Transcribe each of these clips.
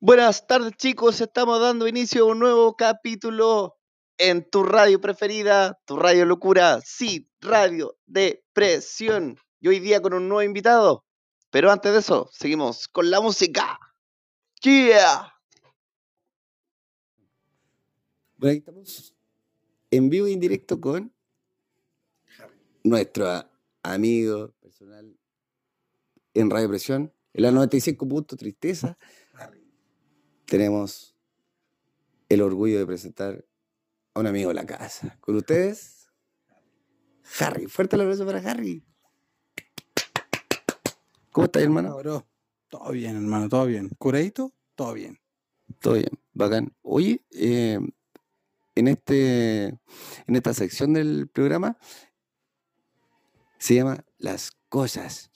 Buenas tardes chicos, estamos dando inicio a un nuevo capítulo en tu radio preferida, tu radio locura, sí, radio de presión. Y hoy día con un nuevo invitado. Pero antes de eso, seguimos con la música. Yeah. Bueno, ahí estamos en vivo e indirecto con nuestro amigo personal en Radio Presión, en la 95 puntos Tristeza. Tenemos el orgullo de presentar a un amigo de la casa. Con ustedes, Harry. Fuerte el abrazo para Harry. ¿Cómo estás, hermano? Bro, todo bien, hermano, todo bien. ¿Curadito? Todo bien. Todo bien, bacán. Oye, eh, en, este, en esta sección del programa se llama Las cosas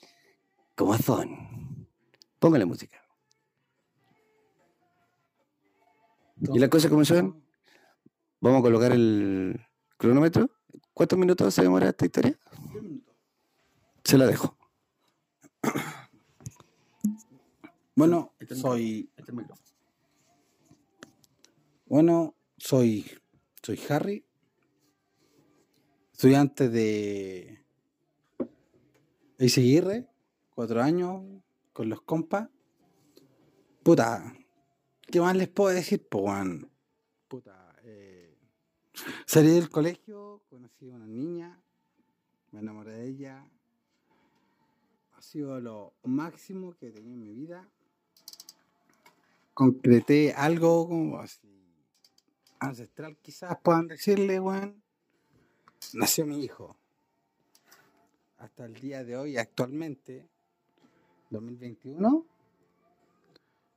como son. Póngale música. ¿Y las cosas como son? Vamos a colocar el cronómetro. ¿Cuántos minutos se demora esta historia? Se la dejo. Bueno, soy. Bueno, soy. Soy Harry. Estudiante de. Aguirre, cuatro años, con los compas. Puta, ¿qué más les puedo decir, po? Puta, eh, salí del colegio, conocí a una niña, me enamoré de ella. Ha sido lo máximo que he tenido en mi vida. Concreté algo como así ancestral, quizás puedan decirle, weón. Nació mi hijo. Hasta el día de hoy, actualmente, 2021,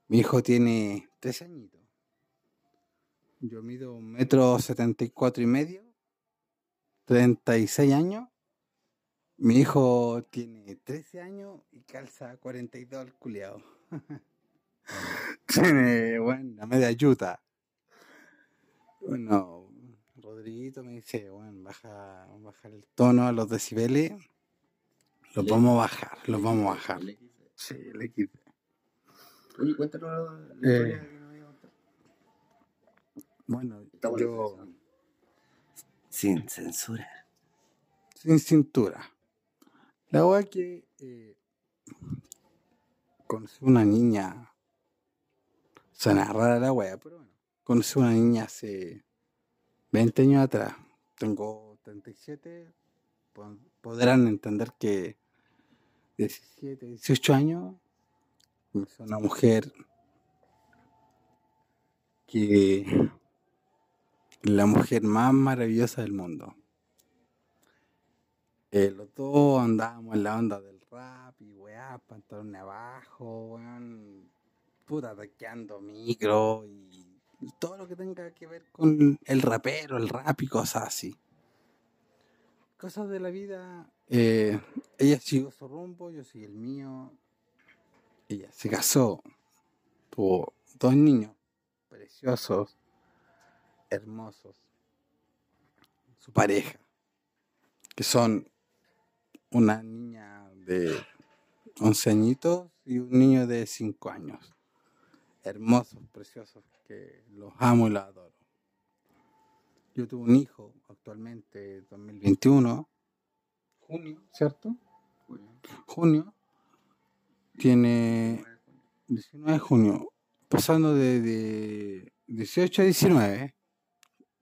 mi hijo tiene tres añitos. Yo mido un metro setenta y cuatro y medio, 36 años. Mi hijo tiene 13 años y calza 42 al culiao. tiene, bueno, la media yuta. Bueno, Rodriguito me dice, bueno, baja, bajar el tono a los decibeles. Los vamos a bajar, los vamos a bajar. Sí, le quité. Oye, cuéntanos la Eh, historia que nos iba a contar. Bueno, Estamos yo Sin censura. sin cintura. La verdad es que eh, conocí una niña. Suena rara la wea, pero bueno. Conocí una niña hace 20 años atrás. Tengo 37. po- Podrán entender que 17, 18 años. Es una mujer que la mujer más maravillosa del mundo. Eh, los dos andábamos en la onda del rap y weá, pantalones abajo, weón, puta, taqueando micro y todo lo que tenga que ver con el rapero, el rap y cosas así. Cosas de la vida. eh, ella siguió su rumbo, yo seguí el mío. Ella se casó, tuvo dos niños preciosos, hermosos. Su pareja, que son una niña de 11 añitos y un niño de 5 años. Hermosos, preciosos, que los amo y los adoro. Yo tuve un hijo actualmente, 2021, junio, ¿cierto? Junio. Tiene 19 de junio, pasando de, de 18 a 19,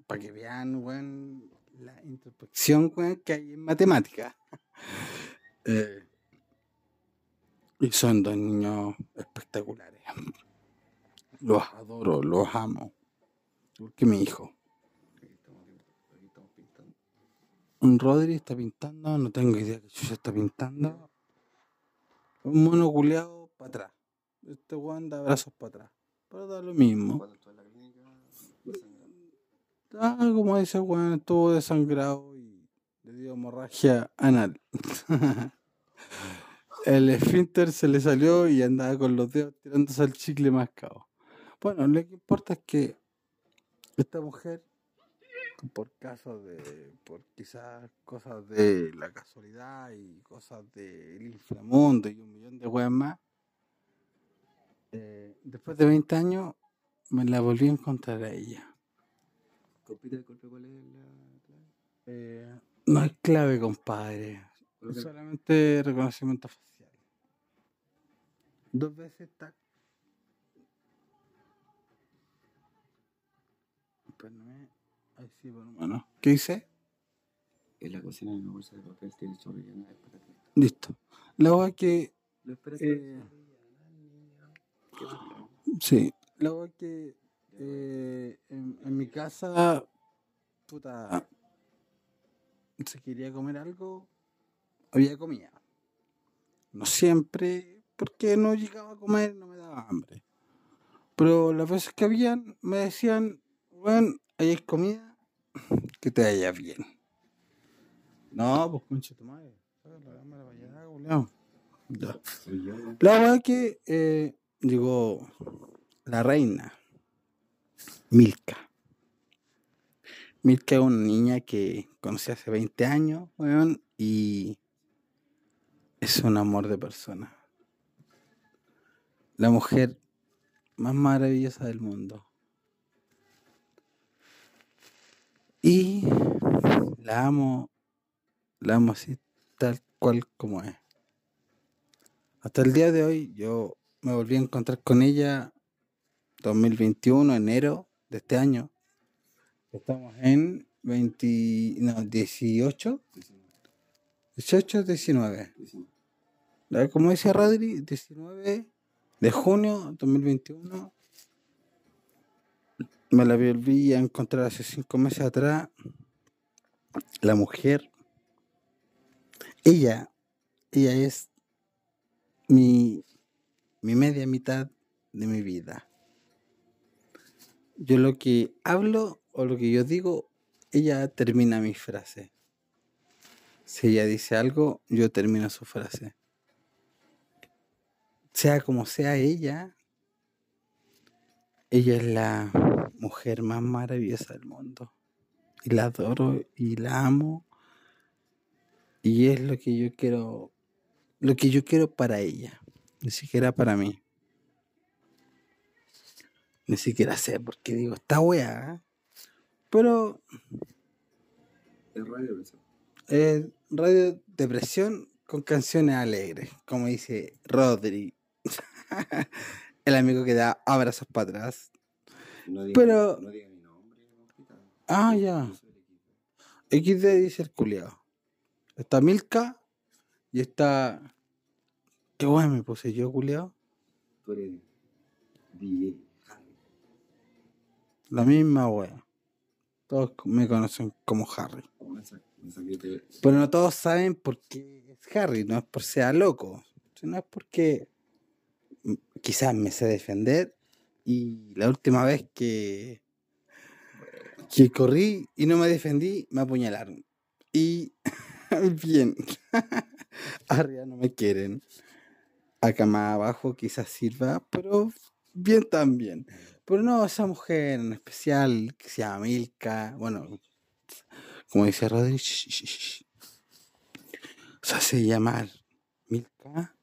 para que vean, weón, la introspección weón, que hay en matemática. Eh, y son dos niños espectaculares. Los adoro, los amo. Porque mi hijo. Un Rodri está pintando, no tengo idea que Chucha está pintando. Un mono culeado para atrás. Este weón da brazos para atrás. Pero da lo mismo. Ah, como dice el weón, estuvo desangrado y le dio hemorragia anal. el esfínter se le salió y andaba con los dedos tirándose al chicle mascado. Bueno, lo que importa es que esta mujer, por casos de, por quizás cosas de la casualidad y cosas del inframundo y un de weas más. Eh, después de 20 años me la volví a encontrar a ella. Compita, ¿cuál es la clave? Eh, no es clave, compadre. Solamente reconocimiento facial. Dos veces está. Espérame. Ahí sí, hermano. ¿Qué hice? En la cocina hay una bolsa de papel, tiene chorro llena de patatas. Listo. La wea que. Eh. Sí. La wea que. eh, en, en mi casa. Puta. Se quería comer algo. Había comida. No siempre. Porque no llegaba a comer, no me daba hambre. Pero las veces que habían, me decían, bueno, hay comida, que te vaya bien. No, pues concha tu madre. La verdad que eh, llegó la reina, Milka. Milka es una niña que conocí hace 20 años, weón, y es un amor de persona. La mujer más maravillosa del mundo. Y la amo, la amo así tal cual como es. Hasta el día de hoy yo me volví a encontrar con ella 2021, enero de este año. Estamos en 20, no, 18, 18, 19. ¿La- Como dice Rodri, 19 de junio 2021. Me la volví a encontrar hace cinco meses atrás. La mujer. Ella, ella es mi, mi media mitad de mi vida. Yo lo que hablo o lo que yo digo, ella termina mi frase. Si ella dice algo, yo termino su frase. Sea como sea ella, ella es la mujer más maravillosa del mundo. Y la adoro y la amo. Y es lo que yo quiero lo que yo quiero para ella, ni siquiera para mí. Ni siquiera sé por qué digo esta weá. Pero Es radio eso. es radio depresión con canciones alegres, como dice Rodri, el amigo que da abrazos para atrás. No diga, Pero- no diga mi nombre, compita. Ah, ya. XD dice el culiao. Está Milka y está. Qué weá me puse yo, culiao. Tú eres DJ. Harry. La misma weá. Todos me conocen como Harry. Pero no todos saben por qué es Harry, no es por sea loco, sino es porque mm, quizás me sé defender y la última vez que, que corrí y no me defendí, me apuñalaron. Y bien, arriba no me quieren. Acá más abajo quizás sirva, pero bien también. Pero no, esa mujer en especial que se llama Milka, bueno, como dice Rodri, se hace llamar Milka.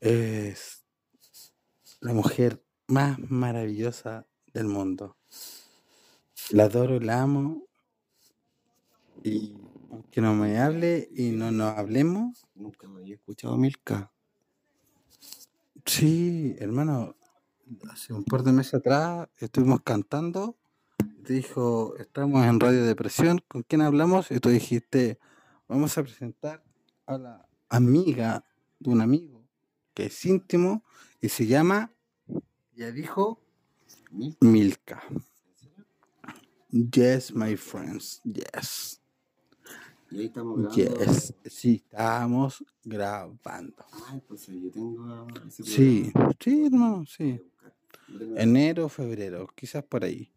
Es la mujer más maravillosa del mundo. La adoro, la amo. Y aunque no me hable y no nos hablemos, Nunca me había escuchado Milka. sí, hermano, hace un par de meses atrás estuvimos cantando. Dijo, estamos en Radio Depresión, ¿con quién hablamos? Y tú dijiste, vamos a presentar a la amiga de un amigo que es íntimo y se llama, ya dijo, ¿Milka? Yes, my friends, yes. Y ahí estamos grabando. Yes, sí, estábamos grabando. Ah, entonces yo tengo ese Sí, sí, hermano, sí. Enero, febrero, quizás por ahí.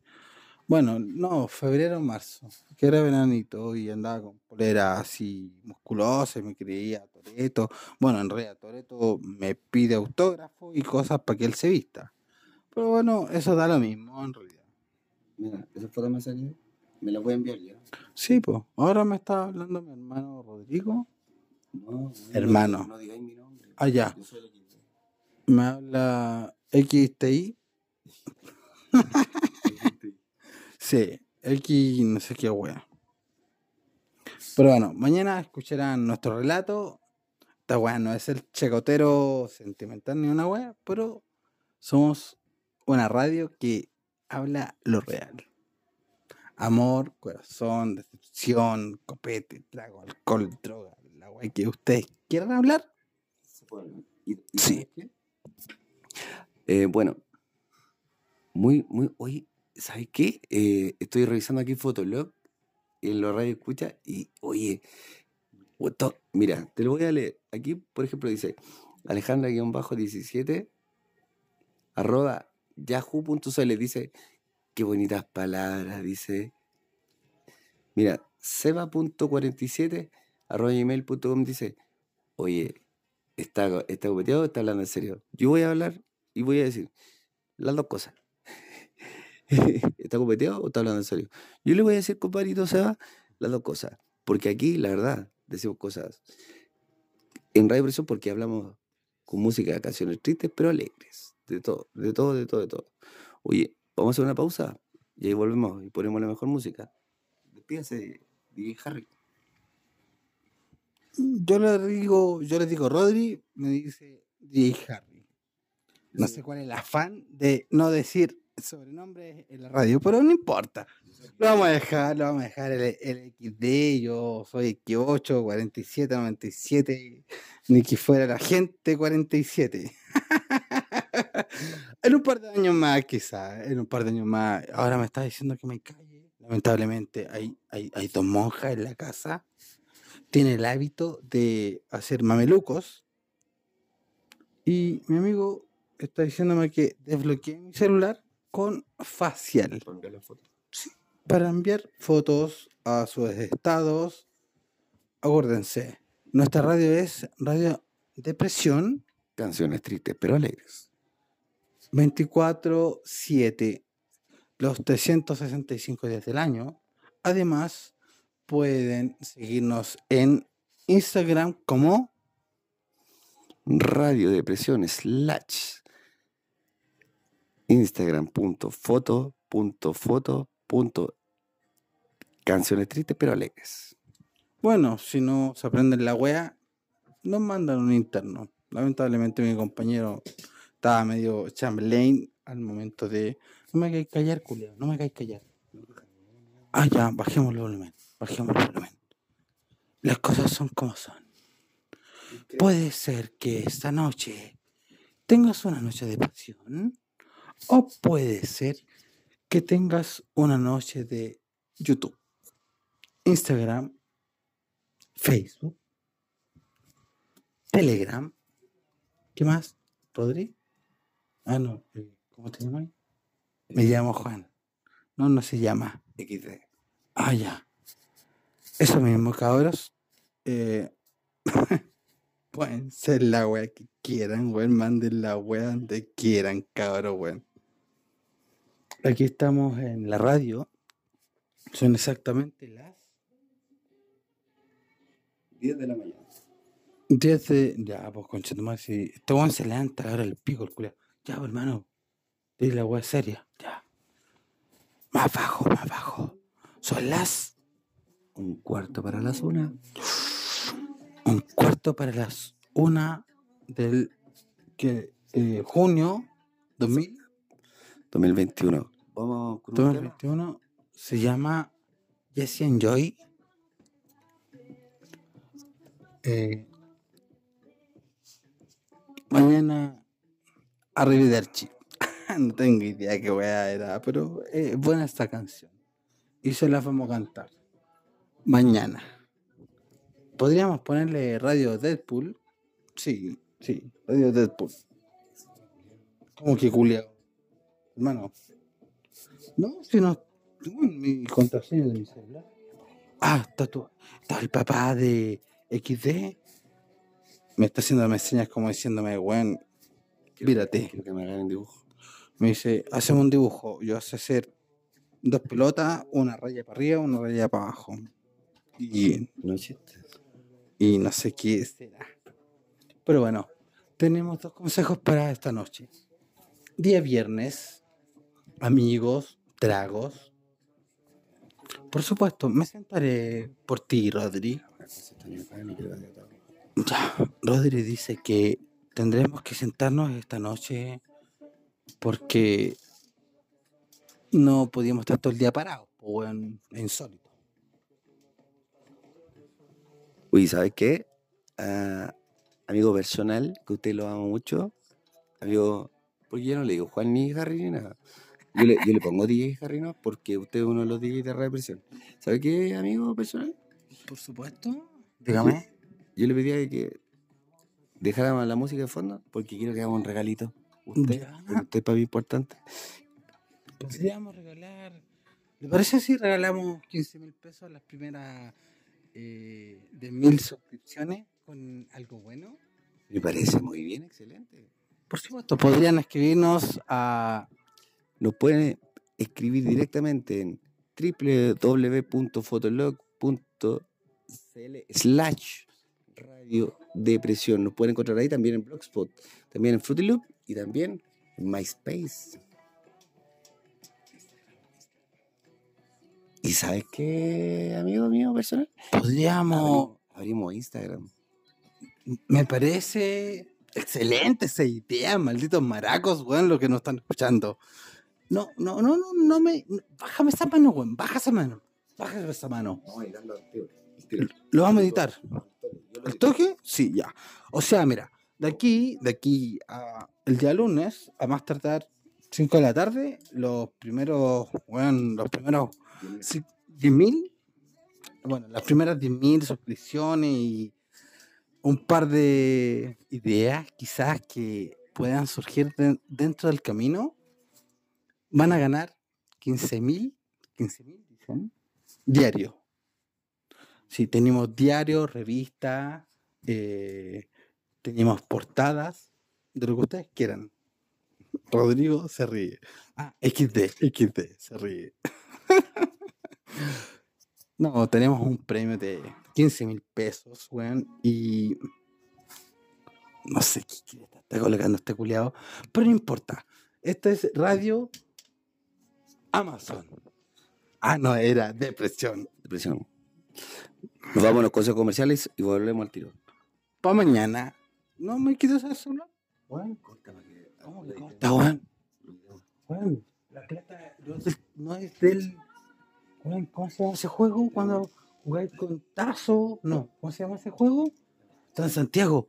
Bueno, no, febrero, marzo, que era veranito y andaba con polera así musculosa y me creía Toreto. Bueno, en realidad Toreto me pide autógrafo y cosas para que él se vista. Pero bueno, eso da lo mismo en realidad. Mira, esa foto me saqué. Me la voy a enviar ya. Sí, pues, ahora me está hablando mi hermano Rodrigo. No, no, Hermano. No, digáis mi nombre. Allá. Me habla XTI. sí, no sé qué wea. Pero bueno, mañana escucharán nuestro relato. Esta wea no es el chacotero sentimental ni una wea, pero somos una radio que habla lo real. Amor, corazón, decepción, copete, trago, alcohol, droga, la wea que ustedes quieran hablar. ¿Y- y Sí. Eh, bueno, muy, muy, oye, ¿sabes qué? Eh, estoy revisando aquí Fotolog en la radio escucha y, oye, mira, te lo voy a leer. Aquí, por ejemplo, dice Alejandra-17 arroba yahoo.cl dice, qué bonitas palabras, dice. Mira, seba.47 arroba gmail.com dice, oye, ¿está, está copeteado está hablando en serio? Yo voy a hablar y voy a decir las dos cosas. ¿Está copeteado o está hablando en serio? Yo le voy a decir, compadrito Seba, las dos cosas. Porque aquí, la verdad, decimos cosas en Radio Presión porque hablamos con música, canciones tristes, pero alegres. De todo, de todo, de todo, de todo. Oye, vamos a hacer una pausa y ahí volvemos y ponemos la mejor música. Despídase, DJ Harry. Yo le digo, yo les digo Rodri, me dice DJ Harry. No sé cuál es el afán de no decir sobrenombre en la radio, pero no importa. Lo vamos a dejar, lo vamos a dejar el, el XD, yo soy X8, 47, 97, ni que fuera la gente 47. en un par de años más, quizás, en un par de años más. Ahora me está diciendo que me calle. Lamentablemente hay, hay, hay dos monjas en la casa. Tiene el hábito de hacer mamelucos. Y mi amigo está diciéndome que desbloqueé mi celular con facial para enviar fotos a sus estados. Acuérdense, nuestra radio es Radio Depresión Canciones tristes, pero alegres. 24-7, los 365 días del año. Además, pueden seguirnos en Instagram como Radio Depresión slash Instagram.foto.foto. Canciones tristes pero alegres. Bueno, si no se aprenden la wea, nos mandan un interno. Lamentablemente mi compañero estaba medio Chamberlain al momento de... No me hagáis callar, culiao, no me hagáis callar. Ah, ya, bajemos el volumen, bajemos el volumen. Las cosas son como son. Puede ser que esta noche tengas una noche de pasión o puede ser que tengas una noche de YouTube, Instagram, Facebook, Telegram. ¿Qué más? ¿Rodri? Ah, no. eh, ¿Cómo te llamas? Me llamo Juan. No, no se llama. XD. Ah, ya. Eso mismo, cabros. Eh, pueden ser la wea que quieran, weón. Manden la wea donde quieran, cabros, weón. Aquí estamos en la radio. Son exactamente las 10 de la mañana. 10 de. Ya, pues concha madre, si este weón se levanta ahora el pico, el culiao. Ya, pues, hermano. Dile la wea seria. Ya. Más bajo, más bajo. Son las Un cuarto para las una. un cuarto para las una del que, eh, junio 2000, 2021. Vamos con un tema. 2021. Se llama Jesse and Joy. Eh, mañana Arrivederci. no tengo idea qué wea era, pero es buena esta canción. Y se la vamos a cantar. Mañana. Podríamos ponerle Radio Deadpool. Sí, sí, Radio Deadpool. ¿Cómo que culiao? Hermano. No, si no. mi contraseña de mi celular. Ah, está tu. Está el papá de XD. Me está haciendo señas como diciéndome, weón, mírate. Quiero que me hagan un dibujo. Me dice, hacemos un dibujo. Yo sé hacer dos pelotas, una raya para arriba, una raya para abajo. Y, No y no sé qué será. Pero bueno, tenemos dos consejos para esta noche. Día viernes, amigos, tragos. Por supuesto, me sentaré por ti, Rodri. Ya, Rodri dice que tendremos que sentarnos esta noche porque no podíamos estar todo el día parados, o en insólito. Uy, ¿sabes qué? Ah, amigo personal, que usted lo ama mucho, amigo, porque yo no le digo Juan ni Harry ni nada. Yo le, yo le pongo DJ Harry no, porque usted es uno de los DJ de represión. ¿Sabe qué, amigo personal? Por supuesto. Dígame. Yo le pedía que dejáramos la música de fondo porque quiero que hagamos un regalito. Usted, Ya. usted es para mí importante. Podríamos regalar. ¿Le parece si regalamos 15 mil pesos a las primeras eh, de mil suscripciones con algo bueno? Me parece muy bien, excelente. Por supuesto, podrían escribirnos a. Nos pueden escribir directamente en www.fotolog.cl slash radio depresión. Nos pueden encontrar ahí también en Blogspot, también en Fruity Loop y también en MySpace. ¿Y sabes qué, amigo mío personal? Podríamos. Abrimos, abrimos Instagram. Me parece excelente esa idea, malditos maracos, weón, lo que nos están escuchando. No, no, no, no, no me. Bájame esa mano, weón, baja esa mano. Baja esa mano. Lo vamos a editar. ¿El toque? Sí, ya. O sea, mira, de aquí, de aquí a el día lunes, a más tardar 5 de la tarde, los primeros, bueno, los primeros sí, 10.000, bueno, las primeras 10.000 suscripciones y un par de ideas quizás que puedan surgir de- dentro del camino, van a ganar 15.000, 15.000 dicen, diario. Sí, tenemos diarios, revistas, eh, tenemos portadas, de lo que ustedes quieran. Rodrigo se ríe. Ah, XD, XD, se ríe. no, tenemos un premio de 15 mil pesos, weón, y no sé qué está colocando este culiado, pero no importa. Esta es Radio Amazon. Ah, no, era depresión. Depresión. Nos vamos a los consejos comerciales y volvemos al tiro. Para mañana. No me quites el celular. Weón, ¿cómo que corta, weón? Weón, la plata no es del- weón, ¿Cómo se llama ese juego? Cuando jugáis con Tazo. No, ¿cómo se llama ese juego? En Santiago.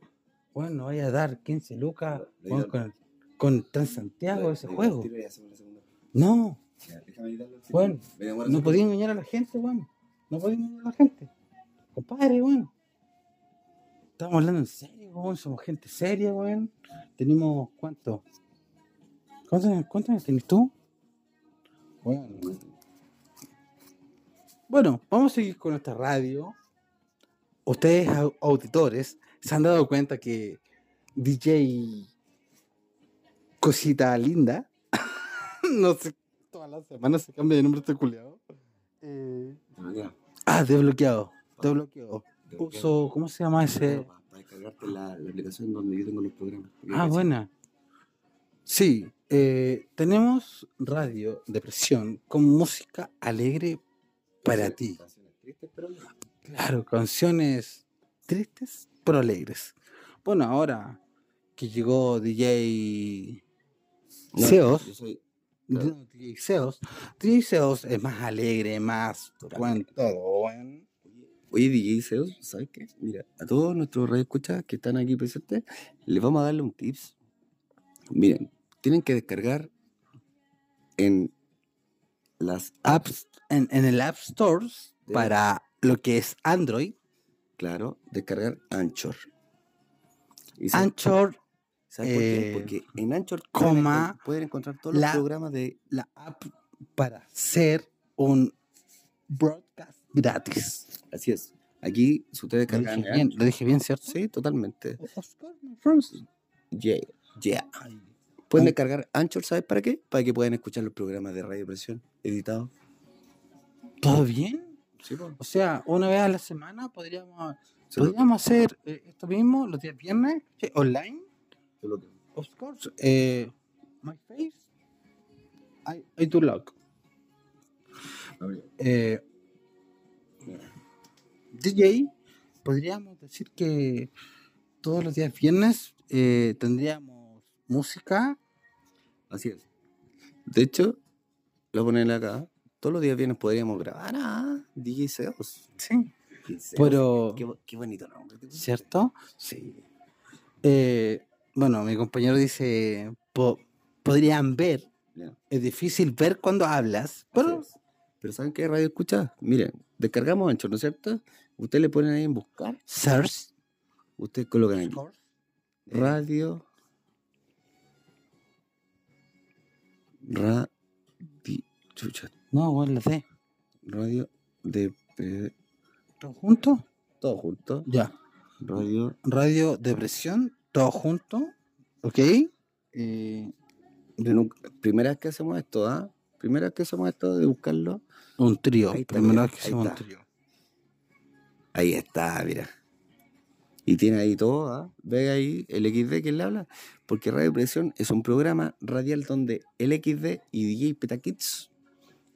No vaya a dar 15 lucas con, con Transantiago ese juego. No, Bueno, no podía engañar a la gente, weón. No podía engañar a la gente. Compadre, weón. Estamos hablando en serio, weón. Somos gente seria, weón. Tenemos, ¿cuánto? ¿Cuántos cuántos tenés tú? Weón. Bueno, vamos a seguir con esta radio. Ustedes, au- auditores, se han dado cuenta que DJ Cosita Linda, no sé, todas las semanas se cambia de nombre este culiado. Eh, ah, desbloqueado, desbloqueado. Puso, ¿cómo se llama ese? Para descargarte la, la aplicación donde yo tengo los programas. Ah, buena. Sí, eh, tenemos radio de presión con música alegre para ti. Claro, canciones tristes pero alegres. Bueno, ahora que llegó DJ No, Seos, yo soy- no, Seos es más alegre, más bueno, todo. Oye, DJ Zeus, ¿sabes qué? Mira, a todos nuestros radioescuchas que están aquí presentes, les vamos a darle un tips. Miren, tienen que descargar en las apps, en, en el App Stores De- para lo que es Android, claro, descargar Anchor. Y Anchor ¿Sabes por qué? eh, Porque en Anchor coma, pueden encontrar todos los programas de... la app para hacer un broadcast gratis. Así es. Aquí, si ustedes Lo descargan... dije bien, lo dije bien, ¿cierto? Sí, totalmente. Friends. Yeah, yeah. Pueden descargar Anchor, ¿sabes para qué? Para que puedan escuchar los programas de Radio Presión editados. ¿Todo bien? Sí, pues. O sea, una vez a la semana podríamos, podríamos hacer eh, esto mismo los días viernes, online, Tú lo que- Of course, eh, my face, I, I do look. Eh, DJ, podríamos decir que todos los días viernes eh, tendríamos música. Así es. De hecho, lo poner acá. Todos los días viernes podríamos grabar a DJ Seos. Sí. Pero, Qué, bo- qué bonito nombre. ¿cierto? Sí. Eh, bueno, mi compañero dice, po- podrían ver, es difícil ver cuando hablas, pero. Pero ¿saben qué radio escucha? Miren, descargamos Ancho, ¿no es cierto? Ustedes le ponen ahí en buscar. search, Ustedes colocan aquí. course, Radio. Radio. Chucha. no, bueno, la D. Radio de. ¿Todo junto? Todo junto. Ya. Radio. Radio Depresión, todo junto, ¿ok? Eh, de primera vez que hacemos esto, ¿ah? Primera vez que hacemos esto de buscarlo. un trío, primera vez que hacemos un trío. Ahí está, mira. Y tiene ahí todo, ¿ah? Ve ahí el XD que le habla. Porque Radio Presión es un programa radial donde el XD y DJ Petakids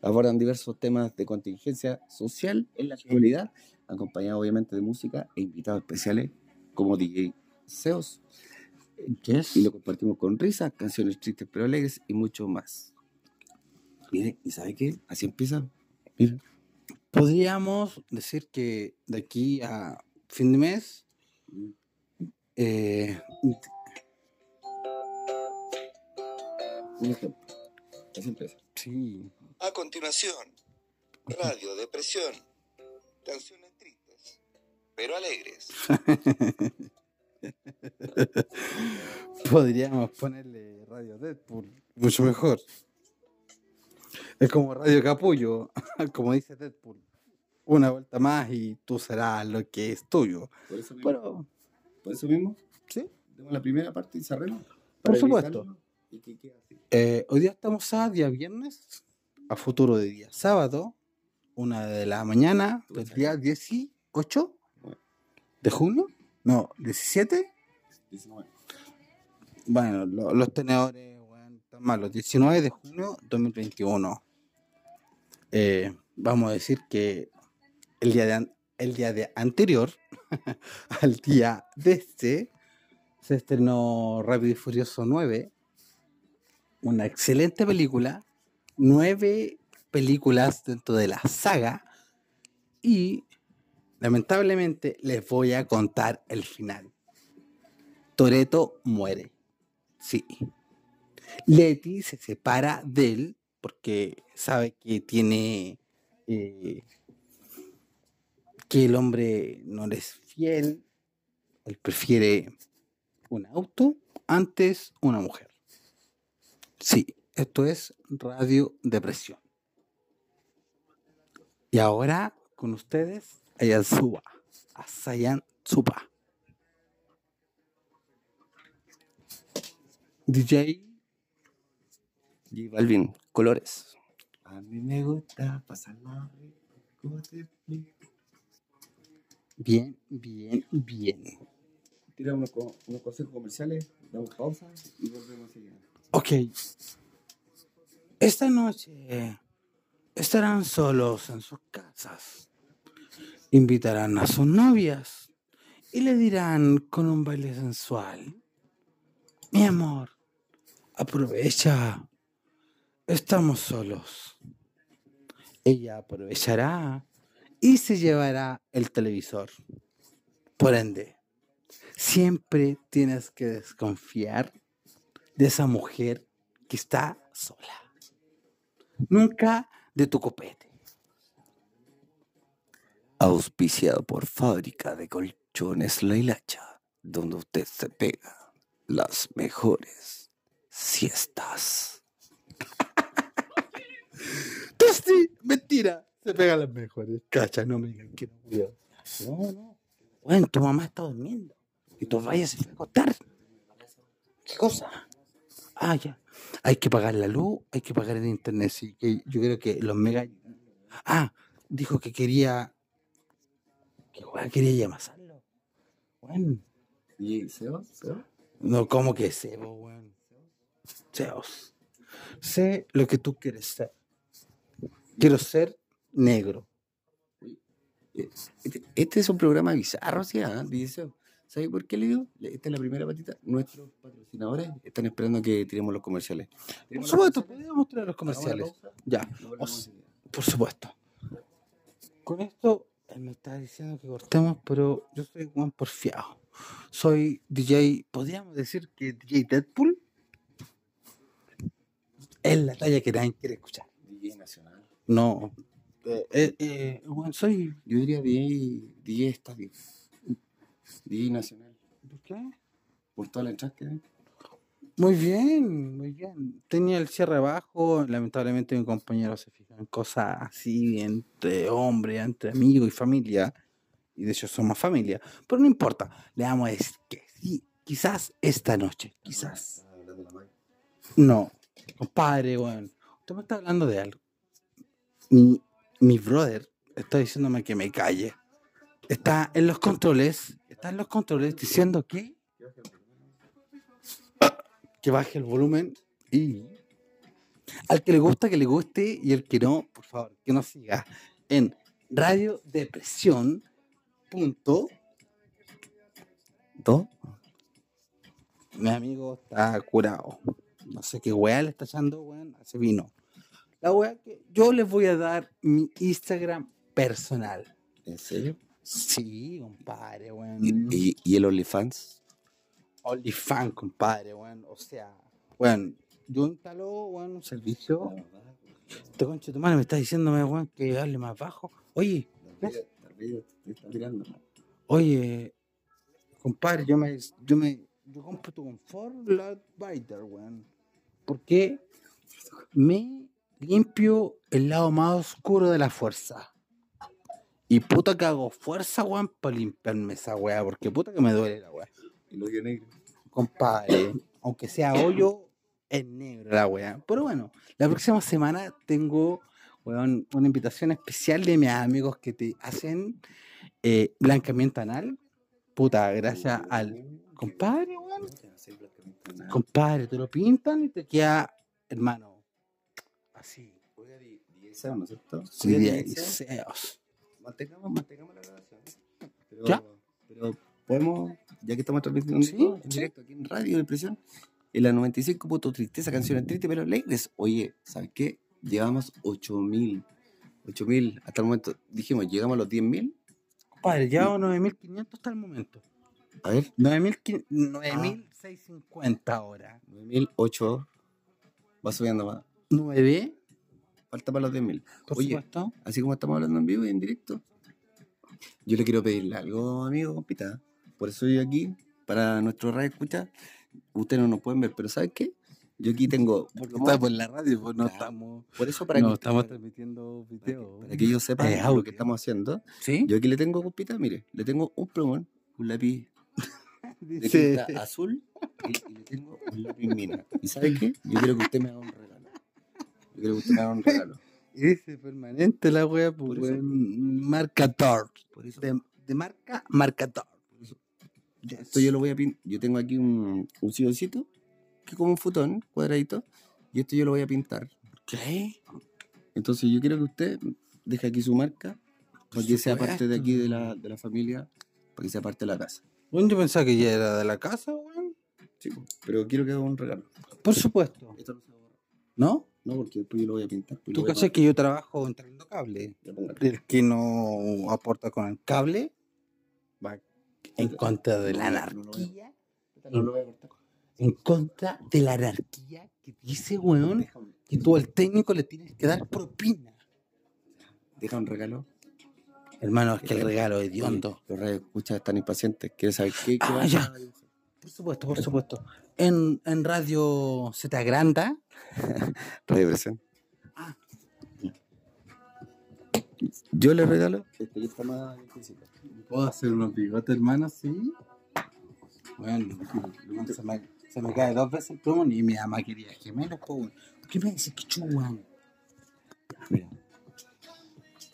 abordan diversos temas de contingencia social en la actualidad, acompañados obviamente de música e invitados especiales como DJ Seos. Yes. Y lo compartimos con risas, canciones tristes pero alegres y mucho más. Mire, ¿y sabe qué? Así empieza. Podríamos decir que de aquí a fin de mes, eh, Un ejemplo. Así empieza. sí, A continuación, Radio Depresión. Canciones tristes, pero alegres. podríamos ponerle Radio Deadpool, mucho mejor. Es como Radio Capullo, como dice Deadpool. Una vuelta más y tú serás lo que es tuyo. Por eso mismo. Pero, Por eso mismo. sí. Demos la primera parte y cerremos. Por supuesto. y que quede así. Eh, hoy día estamos a día viernes, a futuro de día sábado, una de la mañana del día acá. 18 Bueno. de junio, no, 17. 19. Bueno, lo- los tenedores, weón, están malos. 19 de junio 2021. Eh, vamos a decir que el día de, el día de anterior al día de este se estrenó Rápido y Furioso 9, una excelente película, nueve películas dentro de la saga y lamentablemente les voy a contar el final. Toreto muere. Sí. Leti se separa de él porque sabe que tiene eh, que el hombre no le es fiel. Él prefiere un auto antes una mujer. Sí, esto es Radio Depresión. Y ahora con ustedes, Ayan Suba. Asayan Suba. DJ. J Balvin, colores. A mí me gusta pasarla rico, Bien, bien, bien. Tira unos, unos consejos comerciales, damos pausa y volvemos enseguida. Ok. Esta noche estarán solos en sus casas. Invitarán a sus novias y le dirán con un baile sensual. Mi amor, aprovecha. Estamos solos. Ella aprovechará y se llevará el televisor. Por ende, siempre tienes que desconfiar de esa mujer que está sola. Nunca de tu copete. Auspiciado por Fábrica de Colchones La Hilacha, donde usted se pega las mejores siestas. ¡Tú sí! ¡Mentira! Se pegan las mejores. Cacha, no me digan que no. No, no. Bueno, tu mamá está durmiendo. Y tu vaya se fue a acostar. ¿Qué cosa? Ah, ya. Hay que pagar la luz, hay que pagar el internet. Sí, que yo creo que los mega. Ah, dijo que quería. Weá, quería llamarlo. Bueno, ¿Y. No, ¿cómo que po, weón? Seos. Sé lo que tú quieres ser. Quiero ser negro. Este, este es un programa bizarro, ¿sí? ah? Dice, ¿Sabe por qué le digo? Esta es la primera patita. Nuestros patrocinadores están esperando que tiremos los comerciales. Por ¿Tiremos supuesto, podríamos traer los comerciales. Ya, por supuesto. Con esto, él me está diciendo que cortemos, pero yo soy Juan porfiado. Soy DJ, podríamos decir que DJ Deadpool es la talla que nadie quiere escuchar. DJ Nacional. No, eh, eh, eh, bueno, soy. Yo diría DJ, DJ Estadio. DJ Nacional. ¿Por qué? Por toda la entrada que hay. Muy bien, muy bien. Tenía el cierre abajo, lamentablemente mi compañero se fijó en cosas así entre hombre, entre amigo y familia. Y de hecho somos familia. Pero no importa, le damos a decir que sí, quizás esta noche, quizás. No, compadre, weón. Usted me está hablando de algo. Mi, mi brother está diciéndome que me calle. Está en los controles, está en los controles diciendo que que baje el volumen y al que le gusta que le guste y el que no, por favor, que nos siga en Radio Depresión punto ¿Dos? mi amigo está curado. No sé qué weá le está echando, weón, ese vino. La weá que yo les voy a dar mi Instagram personal. ¿En serio? Sí, compadre, weón. ¿Y, y, y el OnlyFans? OnlyFans, compadre, weón. O sea, weón, yo instalo, weón, un servicio. Este conche de tu madre me está diciéndome, weón, que hable más bajo. Oye, oye, compadre, yo me, yo me, yo compro tu confort, la Biter, weón. Porque me limpio el lado más oscuro de la fuerza. Y puta que hago fuerza, weón, para limpiarme esa weá, porque puta que me duele la weá. El hoyo negro. Compadre, aunque sea hoyo, es negro la weá. Pero bueno, la próxima semana tengo weón, una invitación especial de mis amigos que te hacen eh, blancamiento anal. Puta, gracias al compadre, weón. Compadre, te lo pintan y te queda, hermano, así. ¿no es cierto? Sí. Mantengamos, mantengamos la grabación. Pero, ¿Ya? Pero podemos, ya que estamos transmitiendo en Sí, en directo aquí en Radio Depresión, en la 95 punto tristeza, canciones tristes pero alegres. Oye, ¿sabes qué? Llevamos 8000. 8000 hasta el momento. Dijimos, llegamos a los 10000. Compadre, llevo 9500 hasta el momento. A ver, 9500 9650 ahora. 9008. Va subiendo más. 9, Falta para los 10000. por Oye, supuesto. así como estamos hablando en vivo y en directo, yo le quiero pedirle algo, amigo, compita. Por eso yo aquí, para nuestro radio escucha, ustedes no nos pueden ver, pero ¿saben qué? Yo aquí tengo, por, Estamos en la radio, pues no Claro. estamos. por eso para, no que, estamos transmitiendo video. para que ellos sepan Eh, lo que estamos haciendo, ¿Sí? yo aquí le tengo, compita, mire, le tengo un plumón, un lápiz de azul y, y le tengo un lápiz mina. ¿Y sabe qué? Yo quiero que usted me haga un regalo. Yo quiero que usted me haga un regalo. dice permanente la wea, pues. Por eso, De, de marca Esto yo lo voy a pintar. Yo tengo aquí un, un silloncito, que es como un futón cuadradito, y esto yo lo voy a pintar. ¿Qué? Entonces yo quiero que usted deje aquí su marca, para que sea parte de aquí de la, de la familia, para que sea parte de la casa. Bueno, yo pensaba que ya era de la casa, weón. Sí, pero quiero que haga un regalo. Por supuesto. Esto no se va a borrar. ¿No? No, porque después yo lo voy a pintar. pues Tú cachai que yo trabajo entrando cable. El que no aporta con el cable va en contra de la anarquía. No lo voy a cortar. En contra de la anarquía que dice, weón, que tú al técnico le tienes que dar propina. deja un regalo. Hermano, es que el regalo es hediondo. Los escuchas están impacientes. ¿Quieres saber qué? qué Ah, ya. Por supuesto, por supuesto. En, en Radio Z Granda. Radio Presión. Ah. Yo le regalo. Este ya está más difícil. ¿Puedo hacer unos bigotes, hermano? Sí. Bueno, se me, se me cae dos veces el plumón y mi mamá quería gemelos, po, weón. ¿Por qué me dices que chuan? Mira.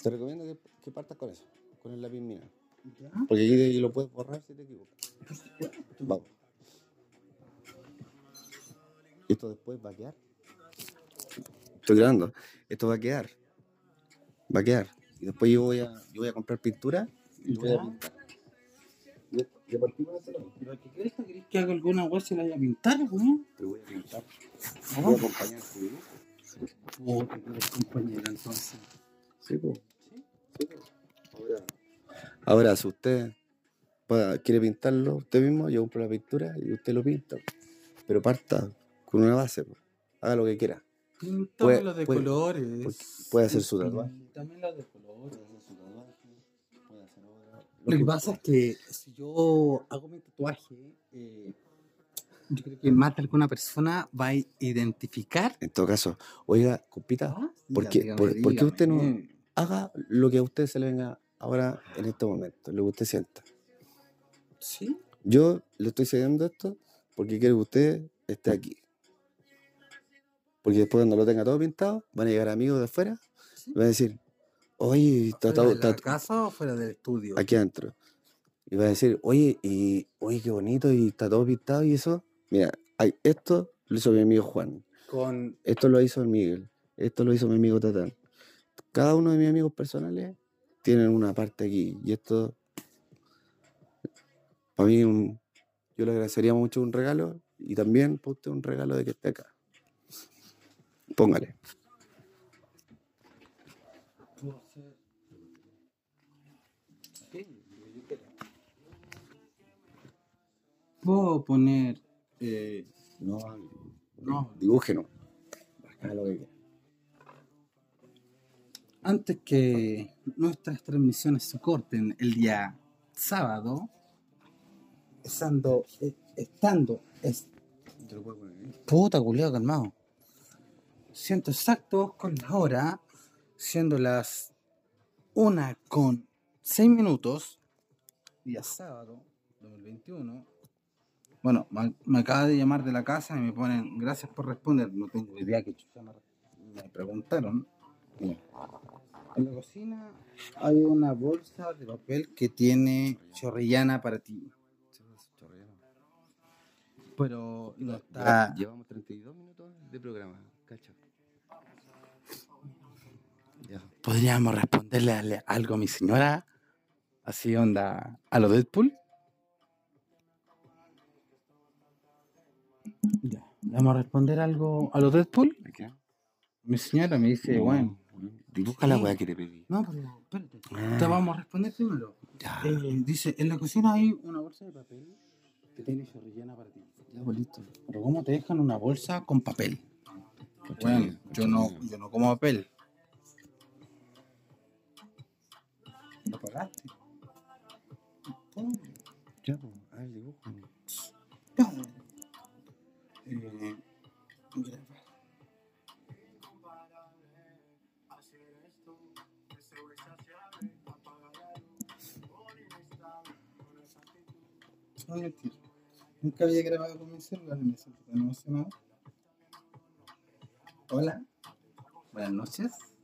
Te recomiendo que, que partas con eso, con el lápiz mina. Porque aquí lo puedes borrar si te equivocas. Vamos. Esto después va a quedar. Estoy grabando. Esto va a quedar. Va a quedar. Y después yo voy a, yo voy a comprar pintura y voy a pintar. Y- y a partir de eso, ¿Pero qué crees? ¿Querés que haga alguna weá se la vaya a pintar, weón? Te voy a pintar. ¿No? Voy a acompañar tu dibujo. Puta, que eres compañero, entonces. Sí, pues. Ahora, ahora, si usted quiere pintarlo usted mismo, yo compro la pintura y usted lo pinta. Pero parta con una base. po. Haga lo que quiera. Píntamelo de puede- colores. puede hacer su tatuaje. Píntamelo de Lo que pasa es que si yo hago mi tatuaje, eh, yo creo que más de alguna persona va a identificar. En todo caso, oiga, compita, Ah, ¿por qué- dígame, por- por qué usted no- haga lo que a usted se le venga ahora en este momento, lo que usted sienta. Sí. Yo le estoy cediendo esto porque quiero que usted esté aquí. Porque después cuando lo tenga todo pintado, van a llegar amigos de afuera sí. y van a decir, oye, ¿Fuera de la casa o fuera del estudio? aquí adentro. Y va a decir, oye, y oye, qué bonito, y está todo pintado y eso. Mira, hay, esto lo hizo mi amigo Juan, Con esto lo hizo el Miguel, esto lo hizo mi amigo Tatán. Cada uno de mis amigos personales tienen una parte aquí. Y esto, para mí, un- yo le agradecería mucho un regalo y también para usted un regalo de que esté acá. Póngale. Puedo poner. eh, No, No. lo que quiera. antes que nuestras transmisiones se corten el día sábado, estando. eh, estando es, puta culiado calmado. Siento exactos con la hora, siendo las una con seis minutos, día sábado 2021. Bueno, me, acaba de llamar de la casa y me ponen gracias por responder. No tengo idea que me preguntaron. En la cocina hay una bolsa de papel que tiene chorrillana para ti. Pero no está. Llevamos 32 minutos de programa, cacha. Ya. ¿Podríamos responderle algo a mi señora? Así onda a lo Deadpool. Ya. ¿Le vamos a responder algo a lo Deadpool? ¿A qué? Mi señora me dice, No, bueno. Dibuja la weá que te pedí. No, pero espérate. Ah, Te vamos a responder primero. Ya, Eh, dice, en la cocina hay una bolsa de papel que tiene chorrillana para ti. ya, pues, listo. Pero ¿cómo te dejan una bolsa con papel? Bueno, yo no, yo no como papel. ¿Lo pagaste? Ya, pues. Eh, grabar. No mentir. Nunca había grabado con mi celular me siento tan emocionado. Hola. Buenas noches.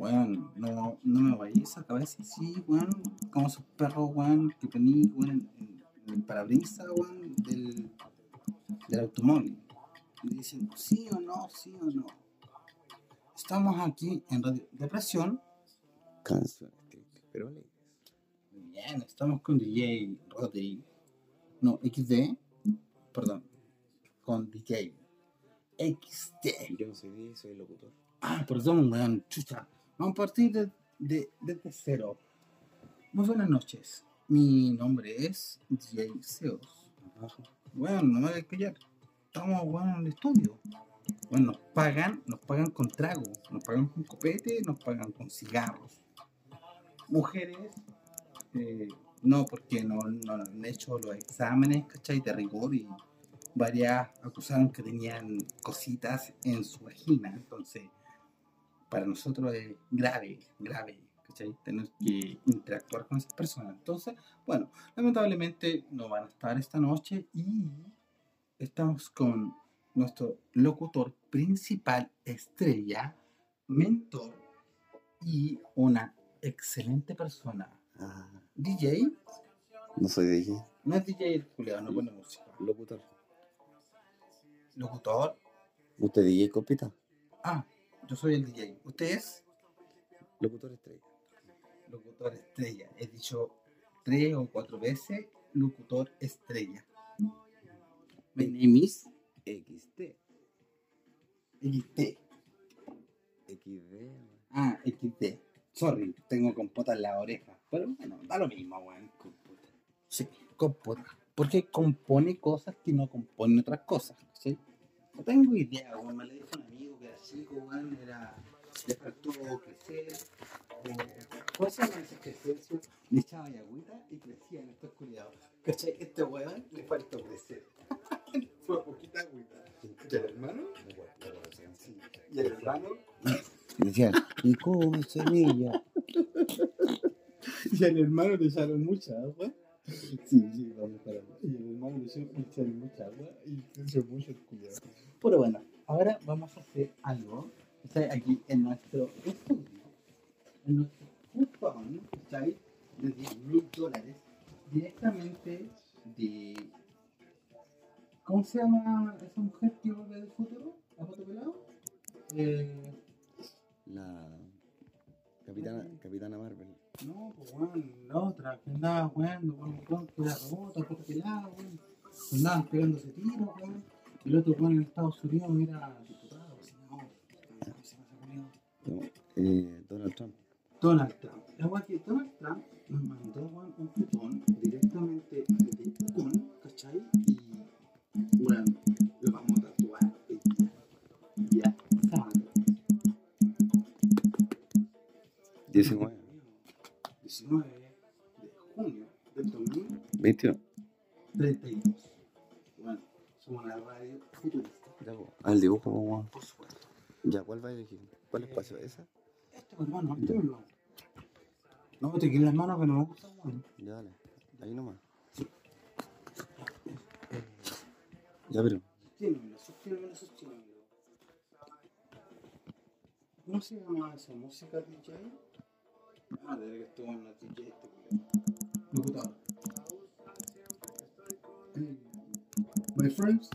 Weón, no, no me vayas a cabeza así, weón, como esos perros, weón, que poní, weón, en, el parabrisas, weón, del, del automóvil. Y dicen, sí o no, sí o no. Estamos aquí en Radio Depresión. Canciones, pero alegres. Bien, estamos con DJ Rodri. No, XD. Perdón. Con DJ XD. Yo no soy DJ, soy locutor. Ah, perdón, weón, chucha. Vamos a partir de, de- desde cero. Muy buenas noches. Mi nombre es DJ Zeus. Bueno, no me voy a callar. Estamos, bueno, en el estudio. Bueno, nos pagan, nos pagan con trago, nos pagan con copete, nos pagan con cigarros. Mujeres, eh, no, porque no, no han hecho los exámenes, ¿cachai? De rigor y varias acusaron que tenían cositas en su vagina. Entonces, para nosotros es grave, grave, ¿cachai? Tener que interactuar con esas personas. Entonces, bueno, lamentablemente no van a estar esta noche y estamos con nuestro locutor principal, estrella, mentor y una excelente persona. Ah, DJ, no soy DJ, no es DJ el Julián, no pone música. locutor. locutor. ¿Usted DJ copita? Ah, yo soy el DJ. ¿Usted es? Locutor estrella. Locutor estrella. He dicho tres o cuatro veces locutor estrella. My name is XT. XT. XD. Ah, XT. Sorry, tengo compota en la oreja. Pero bueno, da lo mismo, weón. Sí, compota. Porque compone cosas que no compone otras cosas, ¿sí? No tengo idea, weón. Me dijo un amigo que era chico, weón. Era. Le faltó crecer. O, ¿Cómo se llama ese ejercicio? Le echaba ahí agüita y crecía en esta oscuridad. ¿Cachai? Este weón le faltó crecer. Fue poquita agüita. ¿Y el hermano? ¿Y el hermano? Y decían, y come semilla. Y al hermano le echaron mucha agua. Sí, sí, vamos para allá. Y al hermano le echaron, le echaron mucha agua y creció mucho el cuidado. Pero bueno, ahora vamos a hacer algo. ¿Está aquí en nuestro estudio? En nuestro cupón, ¿sabes? De 10 mil dólares. Directamente de. ¿Cómo se llama esa mujer que vuelve del futuro? ¿A foto pelado? Eh. La capitana, capitana Marvel. No, pues weón, la otra que andaba jugando con un que era robota, foto pelada, weón. Andaban pegándose tiros, weón. El otro weón en Estados Unidos era diputado, senador. No, eh, Donald Trump. Donald Trump. La weá que Donald Trump nos mandó un cupón directamente de cupón, ¿cachai? Y weón, lo vamos a tatuar. y Ya, sábado. 19. 19 de junio del 21. 2032. Bueno, somos la radio futurista. Ya, po. El dibujo, po, weón. Por supuesto. Ya, ¿cuál va a elegir? ¿Cuál espacio? ¿Esa? Este, hermano, este hermano. No, te quiero las manos que no me gusta, weón. Ya, dale. Ahí nomás. Ya, pero. Sosténmelo, sosténmelo, sosténmelo. ¿Cómo se llama esa música, DJ? Ah, que estuvo en la DJ este. Locutor. Eh, My friends,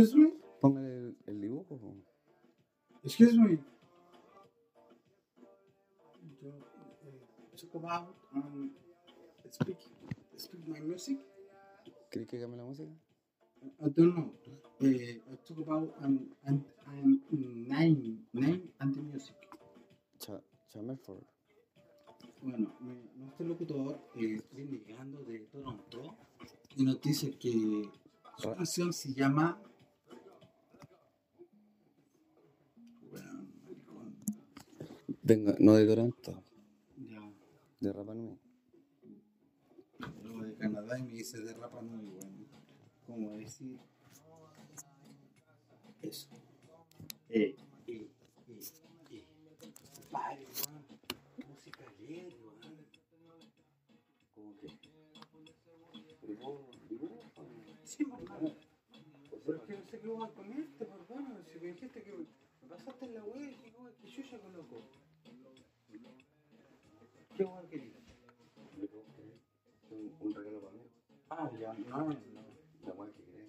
excuse me, Póngale el, el dibujo, excuse me. Eh, talk about, um, speak, speak my music. ¿Querés que cambie la música? I don't know. Uh, I talk about um, and, and name, name and the music. Cha Chamelford. Bueno, me- nuestro locutor eh, viene llegando de Toronto y nos dice que su canción se llama. Venga, no de Toronto, ya. de Rapa Nui. Luego de Canadá y me dice de Rapa Nui, bueno. ¿Cómo decir? Eso. Eh, eh, eh, eh. Padre, weón. Música alegre, weón. ¿Cómo que? Dibujo, dibujo. Sí, hermano. Pero es que no sé qué voy a ponerte, hermano. Si me dijiste que me pasaste en la web, ¿qué weón? ¿Qué yo ya coloco? ¿Qué weón querías? Un, un regalo para mí. Ah, ya, no, no. La weá que querés.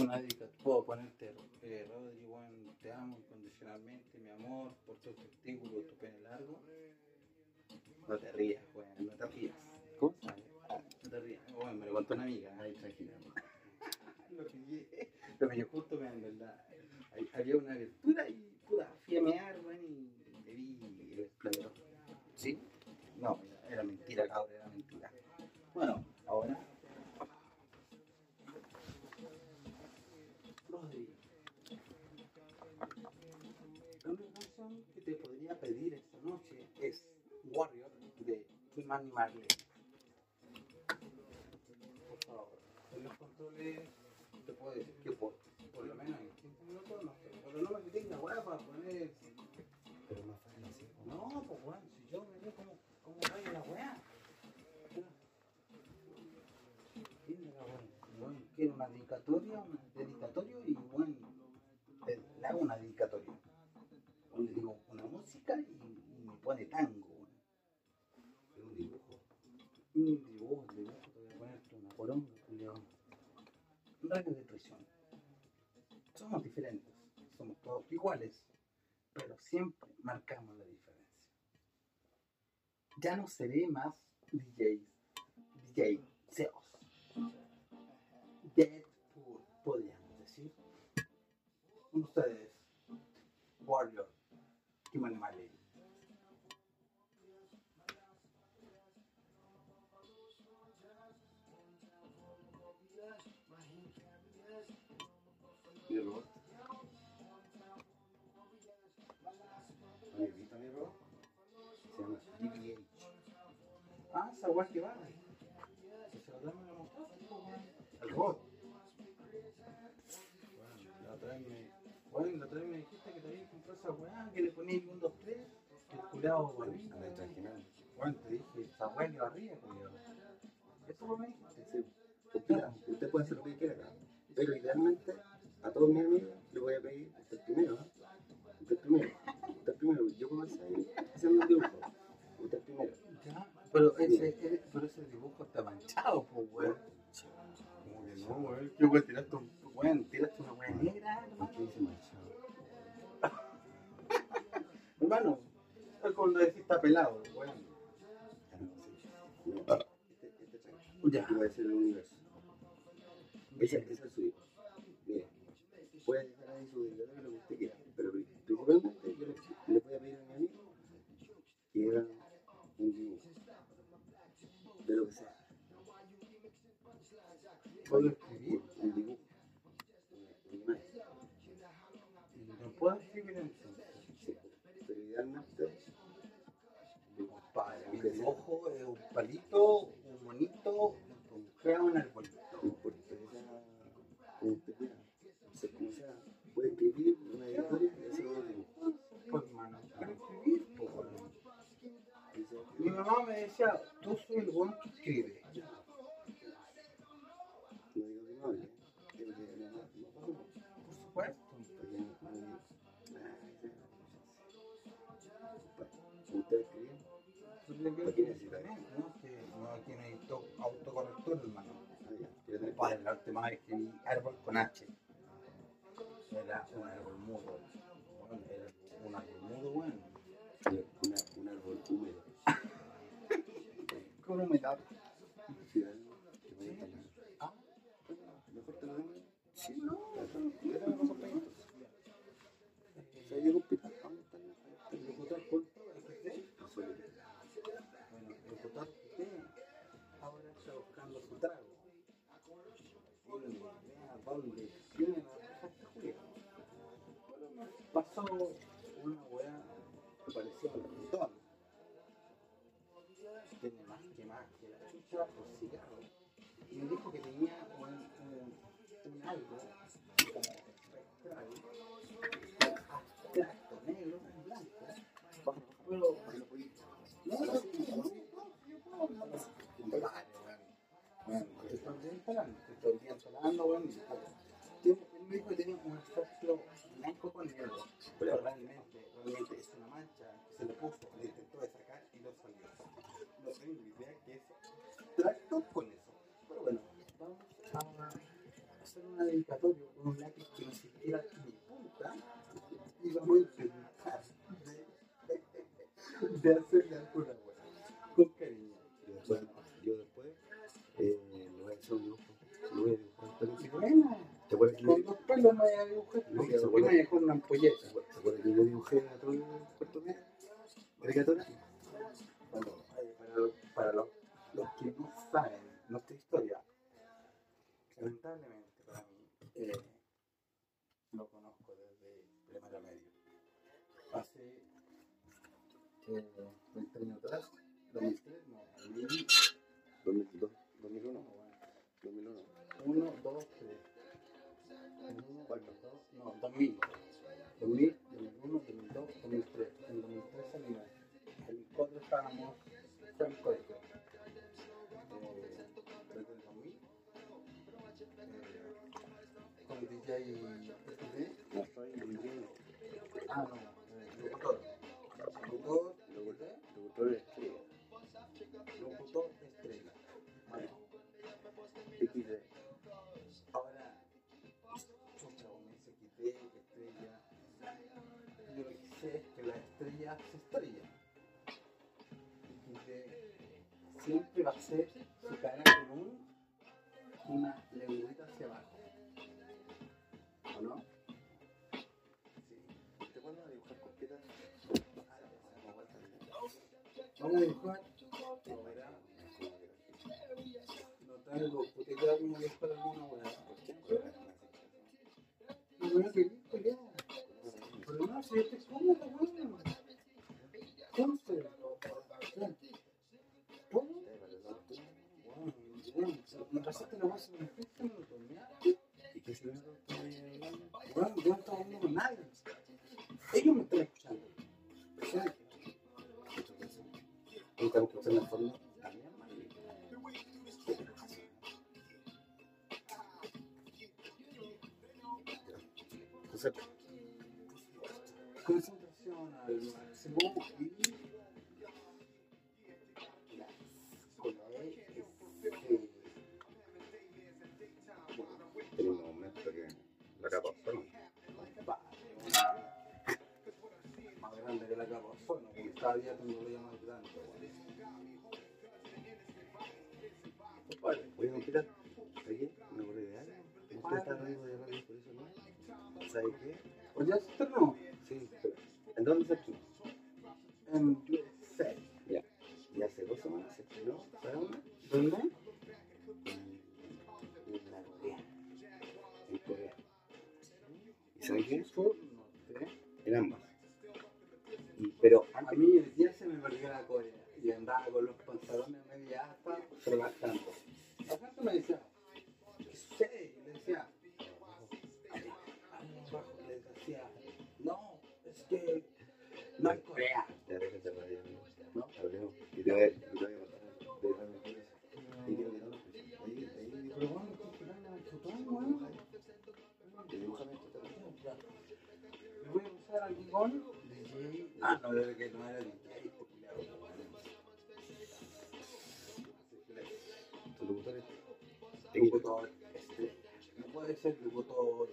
Una dedicación. Puedo ponerte, eh, Rodri, weón, te amo incondicionalmente, mi amor, por tus testículos, tu pene largo. No te rías, weón, no te rías. ¿Cómo? Ah, no te rías. Weón, me lo contó una amiga. Ay, tranquila. lo pillé, lo pillé justo, en verdad. Ahí Había una abertura y puta, fui a mear, weón, y le vi el esplendor. ¿Sí? No, era, era mentira, cabrón, era mentira. Bueno, ahora. Rodri. La única canción que te podría pedir esta noche es Warrior de Manny Marley. Por favor, en los controles te puedo decir que por, por lo menos en 15 minutos no sé, pero no me tenga weá para poner. Pero más fácil así. No, pues weón, si yo me veo como, como vaya la weá. Tiene la weón, una dedicatoria, un dedicatorio y weón, le, hago una dedicatoria. Weón, le digo una música y, me pone tango, un dibujo. Un dibujo, un dibujo, te voy a ponerte una poronga. Un radio de presión. somos diferentes, somos todos iguales, pero siempre marcamos la diferencia. Ya no seré más DJ, weá que va. Se lo dan a la motor, El robot. Bueno, la otra vez me. Bueno, la otra vez me dijiste que te habías comprado esa weá, que le ponías 1, 2, 3, que el culeado exagerando. Bueno, te dije, esa weá que barría, culiao. Eso fue me dijiste. Sí. Opina, usted puede hacer lo que quiera ahora está buscando su trago. Tiene idea dónde me pasó una weá que parecía un montón. Tiene más que más que la chucha por cigarro. Y me dijo que tenía un, un, un algo instalando, te estoy bien instalando, weón. y todo. Él me dijo que tenía un espectro blanco con negro, pero realmente, realmente es una mancha se le puso, le intentó de sacar y no salió. No tengo idea qué es extracto con eso. Pero bueno, vamos a hacer una dedicatoria con un lápiz que ni siquiera tiene punta y vamos a intentar de, de hacerle alguna weá con cariño. Un dibujo. Le voy a dibujar buena, ¿Te acuerdas que yo, con dos pelos me voy a dibujar, No, se ¿por qué me dejó una ampolleta? ¿te acuerdas que yo dibujé a todo el cuarto de caricatura? Bueno, para, los- para los, los que no saben nuestra historia, lamentablemente para mí, eh, lo conozco desde primero medio. Hace eh, 20 años atrás, 2003, no, 2000, 2002, 2001, no, bueno, 2001. 1, 2, 3. 1, 4, 2, no, 2000. 2000, 2001, 2002, 2003. En 2003 salimos. En 2004 estábamos el código. Eh, desde el 2000. Eh, con DJ FD. No soy DJ, Ah, no, eh, locutor. Locutor, locutor, estrella. locutor estrella. Bueno, XD. Hace su cara con un, una lengüita hacia abajo. ¿O no? ¿Te a dibujar? Vamos a dibujar. No, traigo, como. ¿Por qué no voy a yo te ¿cómo? Bueno, me pasaste la en. ¿Y qué se? Bueno, yo no estaba hablando con nadie. Ellos me están escuchando. Y estamos escuchando el fondo. a mi mamá y- Entonces, concentración al máximo cada día más grande. Vale, voy a compilar. ¿Sabes qué? Usted está hablando de radio, por eso no. ¿Sabes qué? Pues ya se estrenó Sí, pero ¿en dónde se estrenó? en USA. Y hace dos semanas se estrenó, ¿sabes dónde? ¿Dónde? En la Corea. En Corea. ¿Y sabes qué? En ambas. Pero A mí el día se me perdió la Corea y andaba con los pantalones media hasta trabajando. La gente me decía, ¿qué sucede? Y le decía, no, es que no hay Corea. ya déjate de radio, ¿No? Y te voy a, contar. Y que no. Ahí, ahí, Pero bueno, weón. dibújame esto voy a usar al guion. Ah, no, debe que no era este weón. Tu locutor es locutor, este, no puede ser locutor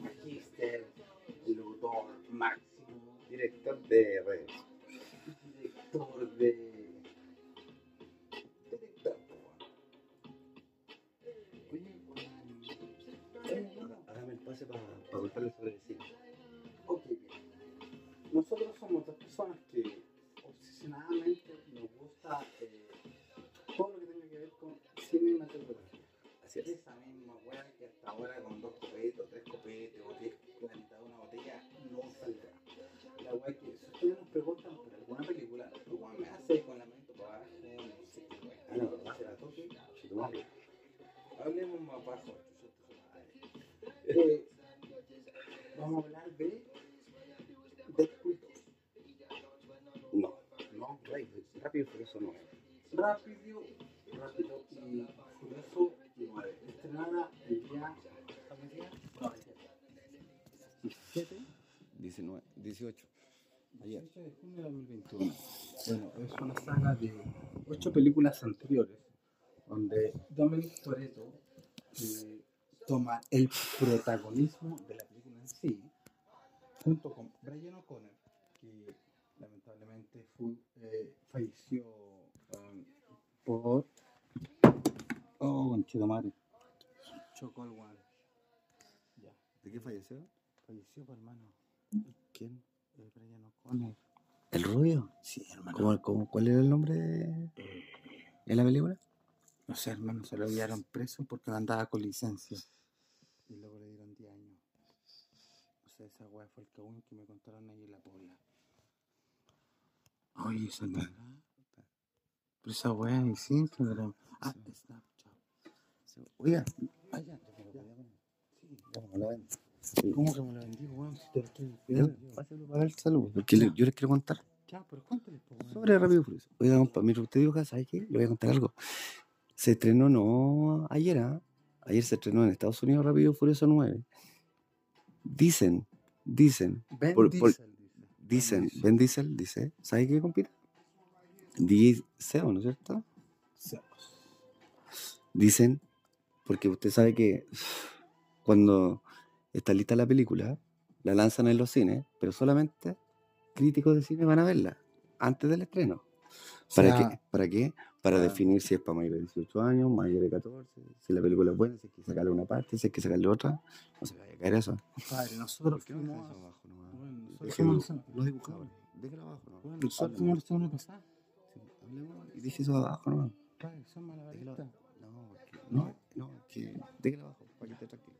magíster, locutor máximo, director de redes. director de. Director, Oye, bueno, Hágame el pase para contarle sobre el cine. Nosotros somos dos personas que obsesionadamente nos gusta eh, todo lo que tenga que ver con cinematografía. Así es. Esa misma weá que hasta ahora con dos copetos, tres copetes o diez la mitad de una botella no saldrá. La weá que si ustedes nos preguntan por alguna película, lo cual me hace con la mente para abajo, no sé qué weá. Ah, no, se la toque. Hablemos más bajo. Eh, vamos a hablar de Deadpool 2. No, no, rápido, rápido, por eso no es. Rápido, rápido y furioso 9. Estrenada el día. No, el día 17 19, 18. Ayer. 18 de junio de 2021. Bueno, es una saga de 8 películas anteriores donde Dominic Toretto eh, toma el protagonismo de la película en sí, junto con Brian O'Connor, que lamentablemente eh, falleció um, por. Oh, conchito madre. Chocó el. Ya, ¿De qué falleció? falleció, por hermano. ¿Quién? Eh, Brian O'Connor. ¿El rubio? Sí, hermano. ¿Cómo, cómo, cuál era el nombre de, Eh, de la película? No sé, hermano, se lo enviaron preso porque no andaba con licencia. Y luego le dieron 10 años. Esa weá fue el cagüín que me contaron ahí en la pobla. Oye, esa. Pero esa weá es pero. Ah, Snapchat. Oiga, ya, te lo voy a poner. Sí. ya, me lo ven. ¿Cómo que me lo vendí, weón? Si te lo estoy pidiendo. pásalo para el saludo, porque le- yo les quiero contar Ya, pero cuéntale, sobre Rápido Furioso. Oiga, compa, mira, usted dijo, ¿sabe qué? Le voy a contar algo. Se estrenó no ayer, ¿ah? Ayer se estrenó en Estados Unidos Rápido Furioso 9. Dicen, dicen, Ben por- por- Diesel, dice. dicen. Ben Diesel dice, ¿sabe qué, compita? DJ SEO, ¿no es cierto? Dicen, porque usted sabe que cuando está lista la película, la lanzan en los cines, pero solamente críticos de cine van a verla antes del estreno. ¿Para sea, qué? ¿Para qué? Para Ah. definir si es para mayor de 18 años, mayor de 14, si la película es buena, si hay que sacarle una parte, si hay que sacarle otra. No se vaya a caer eso. Padre, nosotros ¿Por qué no deja fuimos. eso abajo nomás? Bueno, nosotros Déjelo, fuimos los dibujadores, déjalo abajo. ¿no? Bueno, nosotros fuimos la semana pasada. Hablemos y deje eso abajo nomás. Padre, son malabaristas. No, porque- no, no, que déjalo abajo para que esté tranquilo.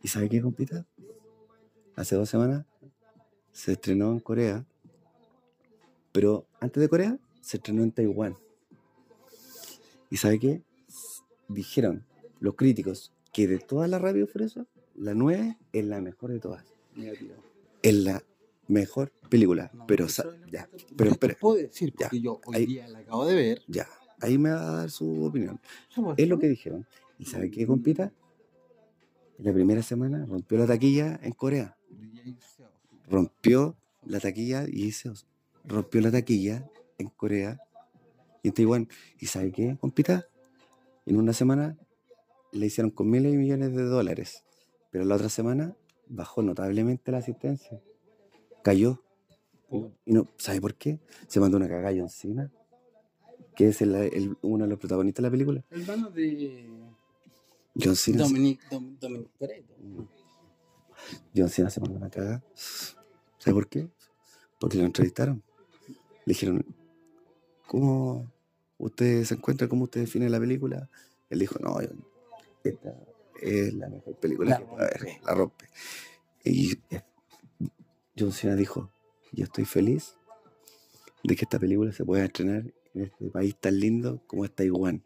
¿Y sabe qué, compita? Hace dos semanas se estrenó en Corea, pero antes de Corea se estrenó en Taiwán. ¿Y sabe qué? Dijeron los críticos que de todas las radio fresas, la 9 es la mejor de todas. Negativo. Es la mejor película. No, pero, ya, pero te puedo decir, Ya, porque yo hoy ahí- día la acabo de ver. ya. Ahí me va a dar su opinión. Es lo que dijeron. ¿Y sabe qué, compita? En la primera semana rompió la taquilla en Corea. Rompió la taquilla y dice, rompió la taquilla en Corea y en Taiwán. ¿Y sabe qué, compita? En una semana le hicieron con miles y millones de dólares. Pero la otra semana bajó notablemente la asistencia. Cayó. Y no, ¿sabe por qué? Se mandó una cagalla encima. Que es el- el- uno de los protagonistas de la película. Hermano de John Cena. Dominic, Dom, Dominic. John Cena se mandó una cagada. ¿Sabe por qué? Porque lo entrevistaron. Le dijeron, ¿cómo usted se encuentra? ¿Cómo usted define la película? Él dijo, no, yo- esta es la mejor película La que puede haber. La rompe. Y John Cena dijo, yo estoy feliz de que esta película se pueda estrenar en este país tan lindo como es Taiwán.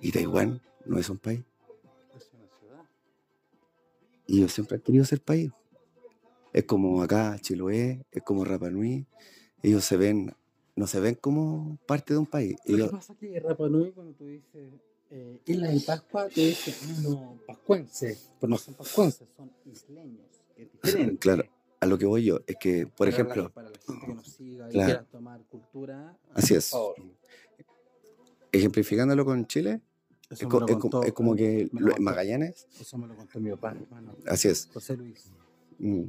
Y Taiwán no es un país. Es una ciudad. Y ellos siempre han querido ser país. Es como acá Chiloé, es como Rapa Nui. Ellos se ven, no se ven como parte de un país. Lo Ellos, que pasa es que Rapa Nui, cuando tú dices eh, Isla de Pascua, te dicen, ah, no, pascuenses. Pero no son pascuenses, son isleños. Es. Claro, a lo que voy yo es que, por Para ejemplo, la- para la gente que nos siga y Claro. quiera tomar cultura, así es. por favor. Ejemplificándolo con Chile, es, co- lo es como, contó- es como que lo lo- contó- Magallanes, Eso me lo contó mi papá, hermano. así es. José Luis. Mm.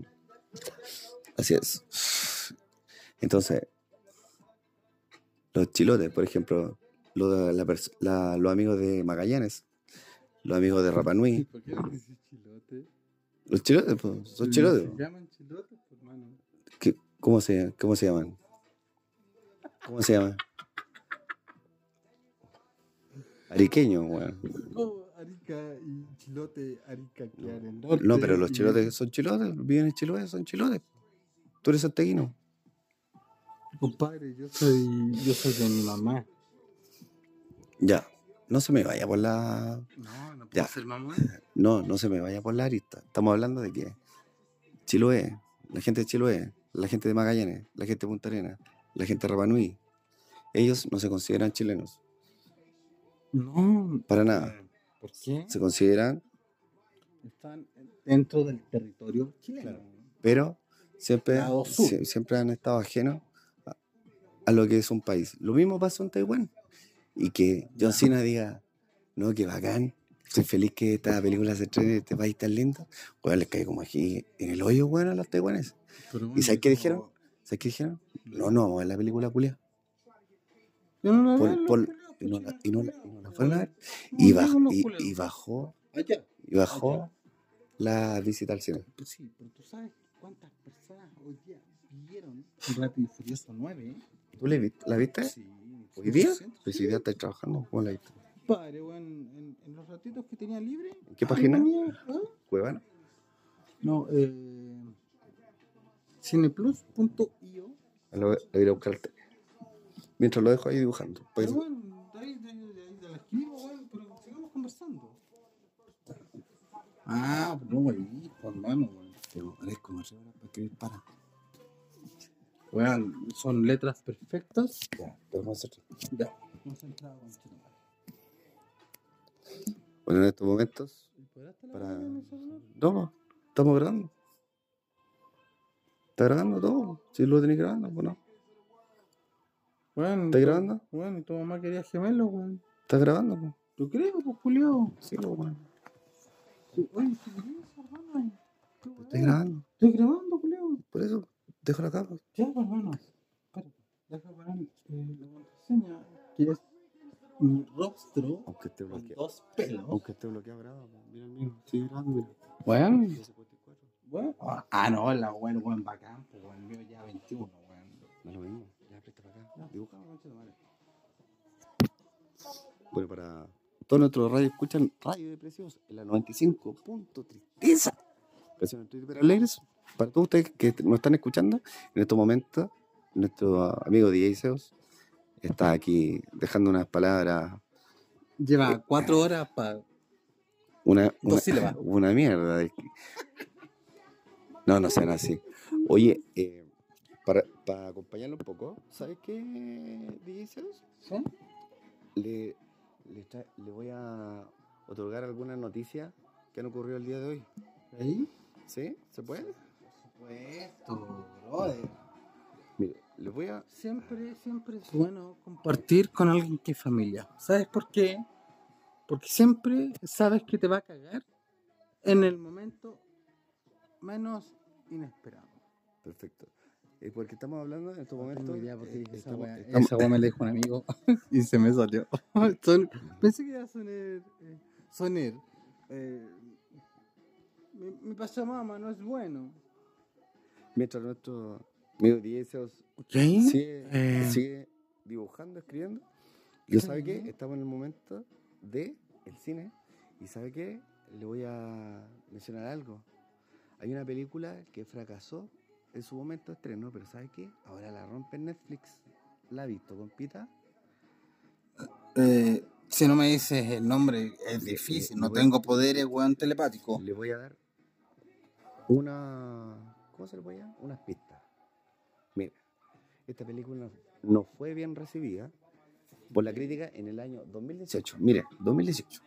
Así es. Entonces, los chilotes, por ejemplo, la la- los amigos de Magallanes, los amigos de Rapa Nui, ¿Por qué dices chilote? los chilotes, pues, son chilotes. Se llaman chilotes, hermano. ¿Qué- ¿Cómo se, ¿Cómo se llaman? ¿Cómo se llaman? Ariqueño, weón. No, Arica y Chilote, Arica norte. No, pero los chilotes son chilotes, viven en Chiloé, son chilotes. Tú eres santeguino. Compadre, yo soy, yo soy de mi mamá. Ya, no se me vaya por la... No, no puedo Ya. ser mamá. No, no se me vaya por la arista. Estamos hablando de que Chiloé, la gente de Chiloé, la gente de Magallanes, la gente de Punta Arenas, la gente de Rapanui, ellos no se consideran chilenos, No. para nada. ¿Por qué? Se consideran, Están dentro del territorio chileno. Claro. pero siempre, siempre han estado ajenos a, lo que es un país. Lo mismo pasó en Taiwán. Y que John Cena diga, no, que bacán, estoy feliz que esta película se estrene en este país tan lindo. Bueno, les cae como aquí en el hoyo, bueno, a los taiwaneses. Pero ¿Y sabes qué dijeron? ¿Sabes qué dijeron? No, no, vamos a ver la película culia. Yo no la Por- por- y no la- y no la- y no la fueron a ver. No, Y, no, baj- y, y bajó, y bajó la visita al cine. Pues sí, pero tú sabes cuántas personas hoy día vieron Rápido y Furioso 9. ¿Tú la viste? ¿La viste? Sí. ¿Hoy día? 100%. Pues hoy día estás trabajando. ¿Cómo la viste? Padre, weón, en, en los ratitos que tenía libre. ¿En qué página? venía, ¿ah? Cuevana. No, eh. Cineplus.io. Lo, lo iré a buscar. te- Mientras lo dejo ahí dibujando. Pues, Pero bueno, de ahí, de ahí, de ahí te la escribo, weón, pero sigamos conversando. Ah, pues no, pues hermano, weón. Tengo parezco más horas para escribir para. Weón, son letras perfectas. ya, pero vamos a hacer- Ya. Concentrado, conchetumare. Bueno, en estos momentos. ¿Podrás te la Para... No, estamos grabando. ¿Está grabando todo? Si lo tenéis grabando, pues no. Weón, ¿Estás grabando? Weón, y tu mamá quería gemelos, weón. ¿Estás grabando? pues? ¿Tú crees, pues, Julio? Sí, pues, bueno. Oye, ¿qué crees, hermano? ¿Qué Estoy weón? grabando. Estoy grabando, Julio. Por eso, dejo la capa. Ya, pues, hermano. Espérate. Deja poner eh, la contraseña, que es mi rostro Aunque esté con bloqueado. dos pelos. Aunque esté bloqueado, graba. pues, Mira el mío. Sigue grabando, mira. Bueno, 54. bueno. Ah, no, la weón, el weón bacán, pues weón, el mío ya 21, weón. No es lo mismo. Ya, presta para acá. Dibuja. Bueno, para todos nuestros radios escuchan Radio de Precios en la 95. Punto tristeza. Presión en Twitter pero alegres. Para todos ustedes que nos están escuchando, en estos momentos, nuestro amigo DJ Seos está aquí dejando unas palabras, Lleva cuatro horas para. una, una, sílabas. una mierda. No, no sean así. Oye, eh, para, para acompañarlo un poco, ¿sabes qué, DJ? ¿Sí? le, le, tra- le voy a otorgar algunas noticias que han ocurrido el día de hoy. ¿Ahí? ¿Sí? ¿Se puede? Supuesto, brother. Mire, les voy a... Siempre, siempre es bueno compartir con alguien que es familia. ¿Sabes por qué? Porque siempre sabes que te va a cagar en el momento menos inesperado. Perfecto. Eh, porque estamos hablando en estos momentos... tengo idea porque eh, esa estamos- wea- estamos- esa wea me la dijo un amigo y se me salió. Son- pensé que iba a sonar. eh, sonar. mi, mi no es bueno. Mientras nuestro amigo DJ Seos ¿Ok? sigue, Eh. sigue dibujando, escribiendo, yo sabe que estamos en el momento de el cine y sabe que le voy a mencionar algo. Hay una película que fracasó en su momento de estreno, pero ¿sabe qué? Ahora la rompe Netflix. ¿La ha visto, compita? Eh, si no me dices el nombre, es Le- difícil. le- No le tengo poderes, weón, telepáticos. Le voy a dar una. ¿Cómo se le? Unas pistas. Mira, esta película no, fue bien recibida por la crítica en el año 2018. Mire, 2018.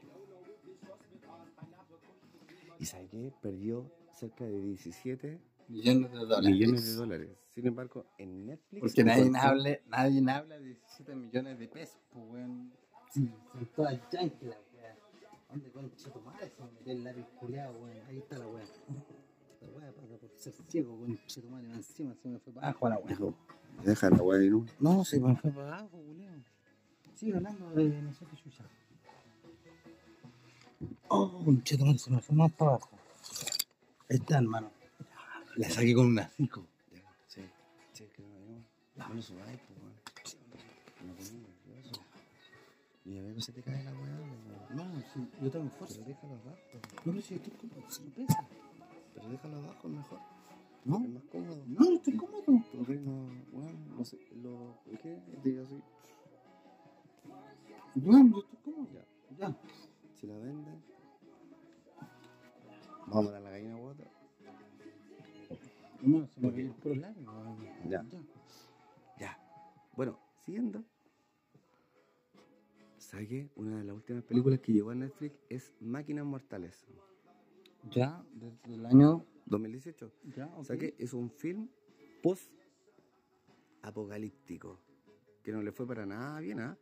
¿Y sabe qué? Perdió cerca de 17 Millones de dólares. millones de dólares. Sin embargo, en Netflix. Porque nadie encontró- habla, nadie habla de 17 millones de pesos, pues, weón. Sí, son todas yankees las weas. ¿Dónde concha tu madre se me metió el lápiz culeado, weón? Ahí está la wea. La wea pasa por ser ciego, concha tu madre. Encima se me fue para abajo la wea. Deja, deja la weá de nu. No, se me fue para abajo, culeado. Sigue hablando de no sé qué chucha. Oh, concha tu madre, se me fue más para abajo. Ahí está, hermano. La saqué con una cico. Ya, sí, sí, que no, no, no lo subáis, pues, weón. No. Y a ver que se te cae la weá, pues. No, sí, yo tengo fuerza. Pero déjalo abajo. No, pero si estoy cómodo, si no pesa. Pero déjalo abajo mejor. No, Es más cómodo. no, no estoy cómodo. No, bueno, no sé, lo, ¿qué? Diga así. No, yo estoy cómodo. Ya. Ya. Si la venden, vamos a matar la gallina guata. No, se me el puro largo. Ya. Ya. Bueno, siguiendo. ¿Sabes qué? Una de las últimas películas que llegó a Netflix es Máquinas Mortales, Ya, desde el año. 2018. Ya, O sea que es un film post-apocalíptico, que no le fue para nada bien, ¿ah?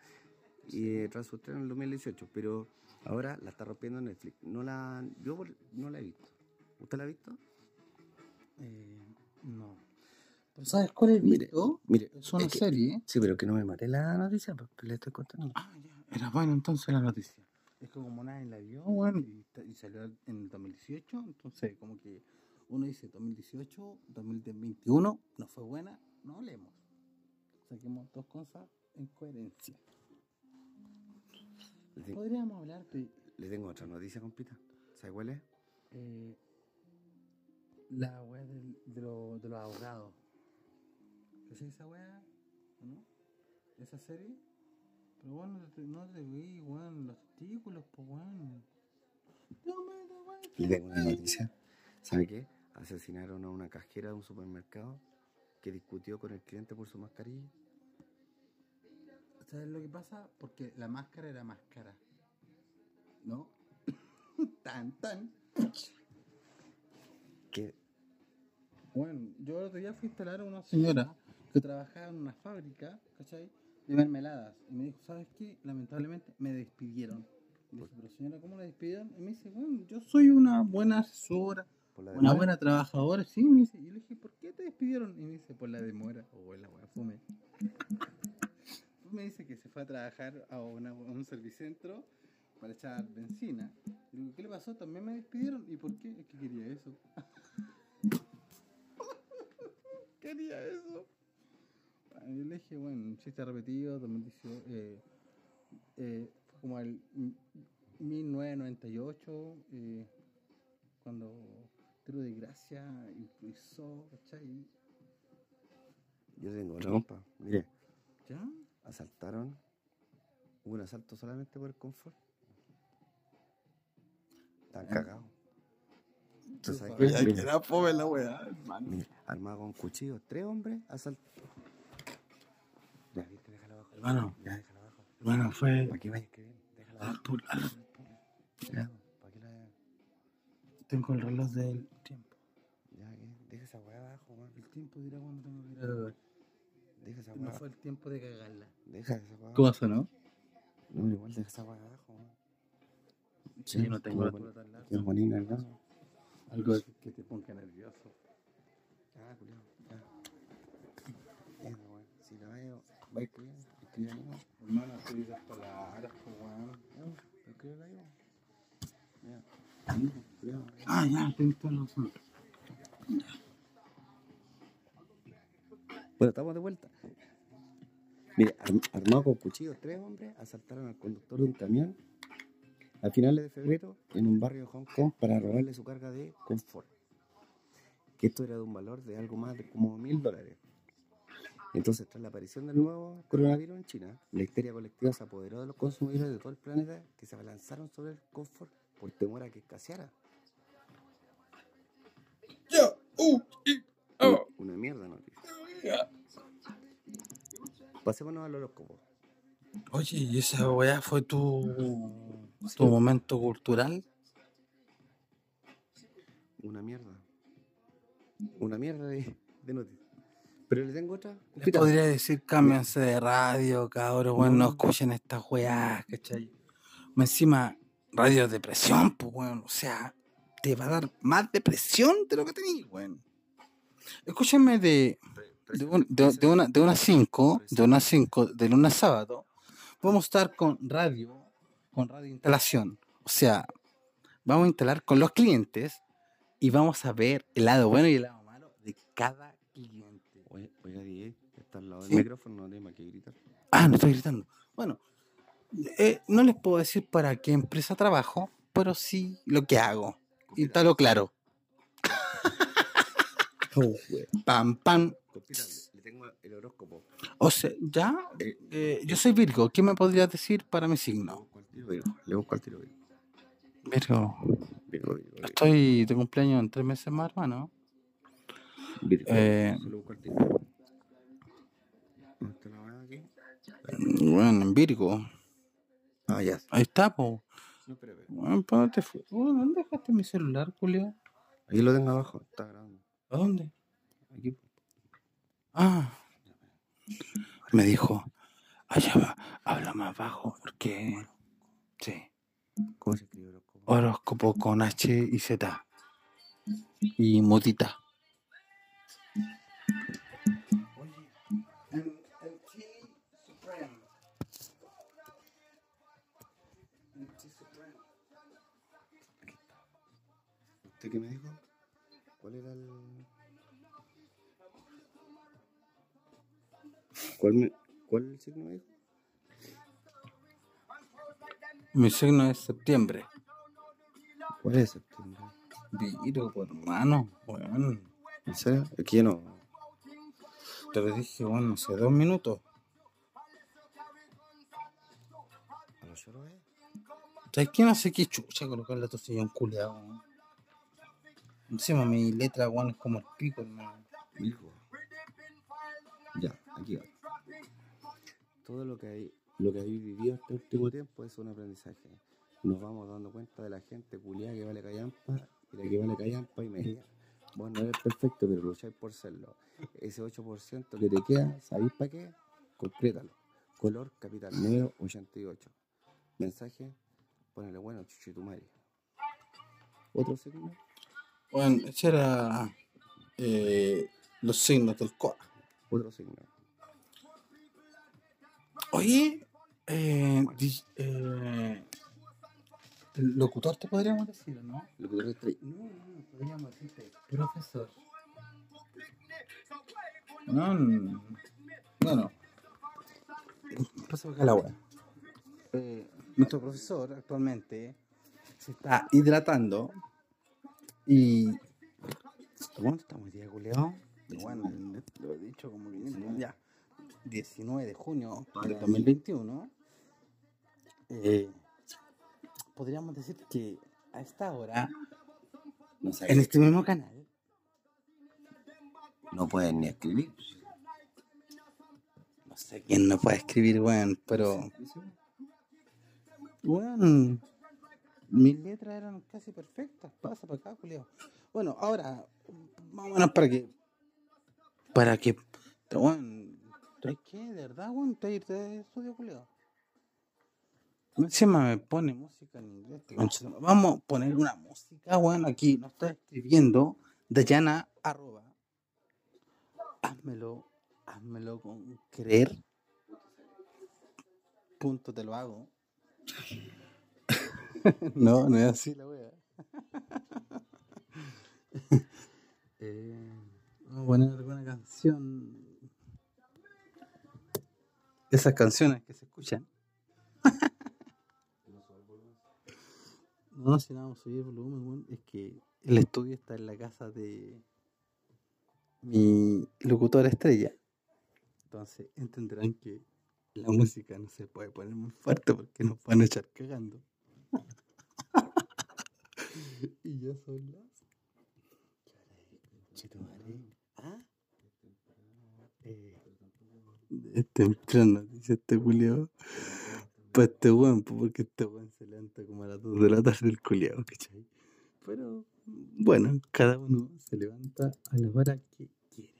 Y eh, tras su estreno en el 2018, pero ahora la está rompiendo en Netflix. No la, yo no la he visto. ¿Usted la ha visto? Eh, no. ¿Pero sabes cuál es Mire, visto? Mire, Es una es que- serie. Sí, pero que no me mate la noticia, porque le estoy contando. Ah, ya. Era bueno entonces la noticia. Es que como nadie la vio, bueno, y, ta- y salió en el 2018, entonces como que uno dice 2018, 2021, no fue buena, no hablemos. Saquemos dos cosas en coherencia. Le, Podríamos hablar de le tengo otra noticia, compita. ¿Sabe cuál es? eh, la weá de, lo- de los abogados. ¿Qué es esa weá? ¿O ¿No? ¿Esa serie? Pero bueno, no te- vi, weón, los artículos, pues weón. No me da weón. Le tengo una noticia. ¿Sabe qué? Asesinaron a una cajera de un supermercado que discutió con el cliente por su mascarilla. ¿Sabes lo que pasa? Porque la máscara era más cara. ¿No? tan, tan. Que Bueno, yo el otro día fui a instalar a una señora que trabajaba en una fábrica, ¿cachai? De mermeladas. Y me dijo, ¿sabes qué? Lamentablemente me despidieron. Y le dije, pero señora, ¿cómo la despidieron? Y me dice, bueno, yo soy una buena asesora. Una demora. buena trabajadora, sí, me dice. Y yo le dije, ¿por qué te despidieron? Y me dice, por la demora. O la weá, fume. me dice que se fue a trabajar a, una- a un servicentro para echar benzina. Y digo, ¿qué le pasó? También me despidieron. ¿Y por qué? Es que quería eso. quería eso. Le dije, bueno, un chiste repetido, 2018, eh, eh, fue como el 1998, eh, cuando Tiro de Gracia improvisó, ¿cachai? Yo tengo otra compa. Mire, ¿Ya? asaltaron. Hubo un asalto solamente por el confort. Están Ah. cagados. ¿Tú sabes Oye, qué? hay que era fome la weá, hermano. mira, armado con cuchillos, tres hombres asaltaron. Ya, viste, déjalo abajo. Hermano. Ya, déjalo abajo. Hermano, fue ¿Para qué vayas que bien? Déjalo al abajo. al- Ya, ¿para qué la.? Tengo el reloj del tiempo. Ya, ¿qué? Deja esa weá abajo, weón. El tiempo dirá cuando tengo que ir a. Deja esa No weá. fue el tiempo de cagarla. Deja esa weá. ¿Cómo pasó, no? No, igual deja esa weá abajo, weón. Sí, yo no tengo la Qué altura tan larga. Qué bonita, hermano. Algo que te ponga nervioso. Ya, culiao, ya. Eso, weón. Si la veo, va a weón. Pues. Cuidado. Ah, ya. Bueno, estamos de vuelta. Mire, arm- armado con cuchillos, tres hombres asaltaron al conductor de un camión a finales de febrero en un barrio de Hong Kong para robarle su carga de confort. Que esto era de un valor de algo más de como mil dólares. Entonces, tras la aparición del nuevo coronavirus en China, la histeria colectiva se apoderó de los consumidores de todo el planeta que se abalanzaron sobre el confort por temor a que escaseara. U- Una mierda noticia. Pasémonos al horóscopo. Oye, ¿y esa weá fue tu, tu momento cultural? Una mierda. Una mierda de, de noticias. Pero le tengo otra. Les podría decir, cámbianse de radio, cabros, weón, no escuchen estas weás, ¿cachai? Encima, radio de depresión, pues, weón, o sea, te va a dar más depresión de lo que tenías, weón. Escúchenme de, de, un- de, de una, de unas 5, de unas 5, de lunes a sábado, vamos a estar con radio, con radio instalación. O sea, vamos a instalar con los clientes y vamos a ver el lado bueno y el lado malo de cada cliente. Oiga, DJ, está al lado del Sí. micrófono, no más que gritar. Ah, no estoy gritando. Bueno, eh, no les puedo decir para qué empresa trabajo, pero sí lo que hago. Y está lo claro. Oh. Pam, pam. Le- tengo el horóscopo. O sea, ya, Eh, eh, yo soy Virgo. ¿Qué me podrías decir para mi signo? Le busco al tiro, Virgo. Virgo. Virgo, Virgo, Virgo. Estoy de cumpleaños en tres meses más, hermano. Virgo. Eh, Se lo busco al tiro. ¿Dónde está la weá aquí? Bueno, en Virgo. Ah, ya. Ahí está, po. Espera. Bueno, ¿para dónde fue? Bueno, ¿Dónde dejaste mi celular, Julio? Aquí lo tengo abajo, está grabando. ¿A dónde? Aquí. Ah. Me dijo, allá va, habla más bajo porque... Sí. ¿Cómo se escribe horóscopo? Horóscopo con H y Z. Y mutita. ¿Usted qué me dijo? ¿Cuál era el...? ¿Cuál, me... ¿Cuál el signo me dijo? Mi signo es septiembre. ¿Cuál es septiembre? Viro, hermano. Bueno, ¿En serio? Yo no... te lo dije, bueno, hace dos minutos. ¿A los lloros, eh? ¿Sabes qué? No sé qué chucha colocarle a tu sillón culiado. weón. Encima mi letra, weón, es como el pico, hermano. Virgo. Ya, aquí va. Todo lo que hay, lo que habéis vivido este último tiempo es un aprendizaje. Nos vamos dando cuenta de la gente culiada que vale callampa y la que vale callampa y media. Vos no eres perfecto, pero lucháis por serlo. Ese 8% que te queda, ¿sabéis para qué? Complétalo. Color capital, número 88. Mensaje, ponele bueno, chuchitumare. Otro signo, Bueno, ese era eh, los signos del COA. Otro signo. Oye, eh, di- eh, el locutor te podríamos decir, ¿o ¿no? Locutor de estrella. No, no, podríamos decirte profesor. No, no, bueno. Pasa acá la wea. Eh, nuestro profesor actualmente se está hidratando y. ¿Cuánto estamos hoy día, culiao? Bueno, lo he dicho como que ya. 19 de junio de 2021. Eh, podríamos decir que a esta hora No, en este mismo canal no pueden ni escribir. no sé quién no puede escribir weón pero weón mis letras eran casi perfectas pasa para acá Julio bueno ahora más o menos para que para que weón ¿traes qué? de verdad weón te irte de estudio Julio Encima me pone música en inglés. Vamos a poner una música, weón, aquí. Nos está escribiendo Dayana arroba. Házmelo, házmelo con creer. Punto te lo hago. no, no es así la wea. Eh, vamos a poner alguna canción. Esas canciones que se escuchan. No, si no vamos a subir volumen, es que el estudio está en la casa de mi locutora estrella. Entonces entenderán que la música no se puede poner muy fuerte porque nos van a echar cagando. y ya son las. ¿Ah? Eh, es temprano, dice este Julio. Para este weón, pues, porque este weón se levanta como a las 2 de la tarde el culiado, ¿cachai? Pero bueno, cada uno se levanta a la hora que quiere.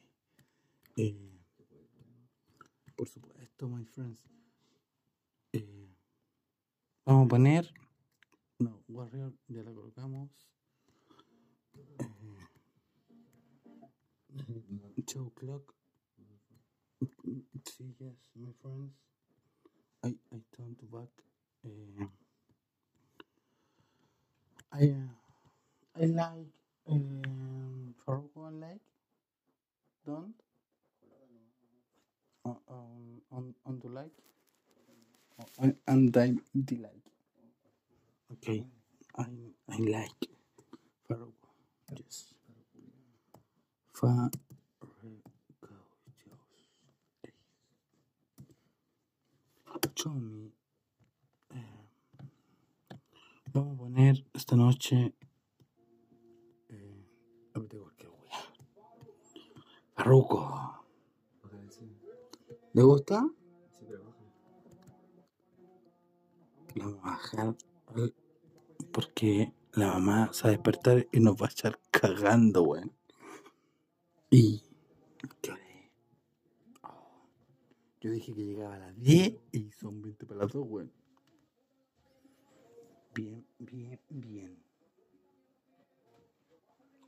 Eh, por supuesto, my friends. Eh, vamos a poner. No, Warrior ya la colocamos. Eh, Show Clock. Sí, yes, my friends. I, I turn to back. Uh, I uh, I like um, Farouk one like don't uh, um, on on the like Uh, and, and I like. Okay, I I like Farouk. Yes. Farouk. Show me. Eh, vamos a poner esta noche. Eh. Farruko. ¿Le gusta? La vamos a bajar al- porque la mamá se va a despertar y nos va a echar cagando, weón. Y. Oh, Yo dije que llegaba a las 10 y son 20 para las 2, weón. Bien, bien, bien.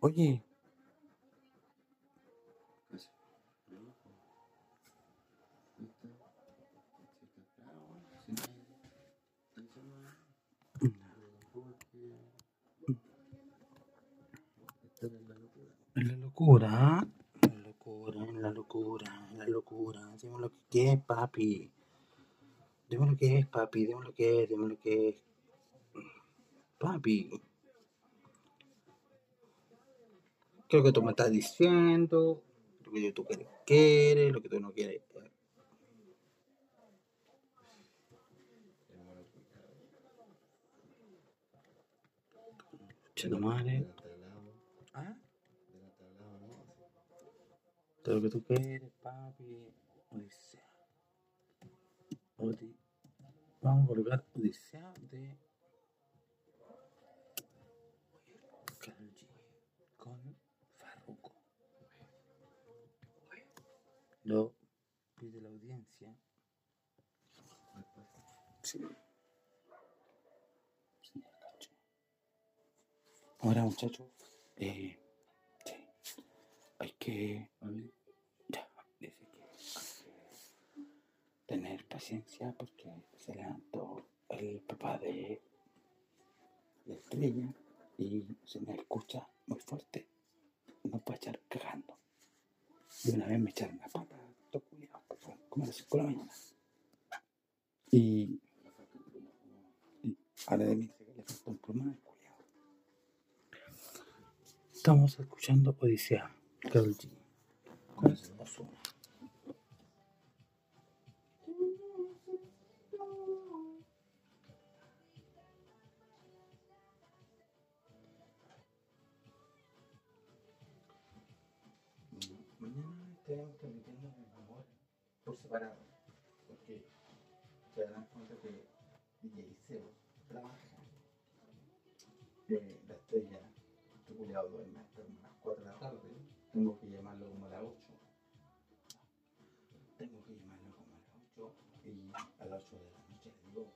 Oye. En la locura, la locura, la locura, la locura. Dime lo que es, papi. Dime lo que es, papi. Dime lo que es, dime lo que es. Papi. ¿Qué es lo que tú me estás diciendo? Lo que tú quieres, lo que tú no quieres. Chino Todo lo que tú quieres, papi. Odisea. Odi- Vamos a colocar Odisea de con Farruko. Lo pide la audiencia. Sí. Ahora, muchachos, Eh. Hay que. Ya, dice que hay que tener paciencia porque se levantó el papá de, de Estrella y se me escucha muy fuerte. No puede echar cagando. De una vez me echaron la pata, todo culiao, fue como a las 5 de la mañana. Y, y ahora de mí le falta un plumón al culiao. Estamos escuchando Odisea, Karol G. Con Ozuna. Mañana estaremos transmitiendo en amor por separado, porque se darán cuenta que DJ Seo trabaja. Eh, la estrella, este culiao duerme Tengo que llamarlo como a las 8. Tengo que llamarlo como a las 8 y a las 8 de la noche le digo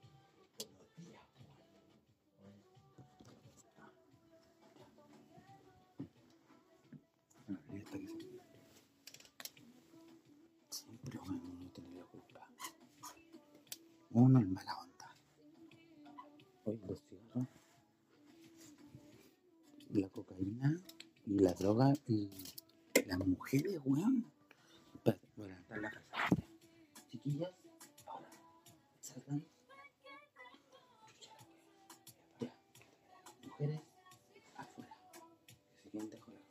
los días. Ah, y esta que uno tiene la culpa. Uno es mala onda. Hoy los cigarros, la cocaína y la droga y las mujeres, weón. Espérate, voy a levantar la casa. Chiquillas, ahora salgan. Ya. Mujeres, afuera. Que se queden debajo de la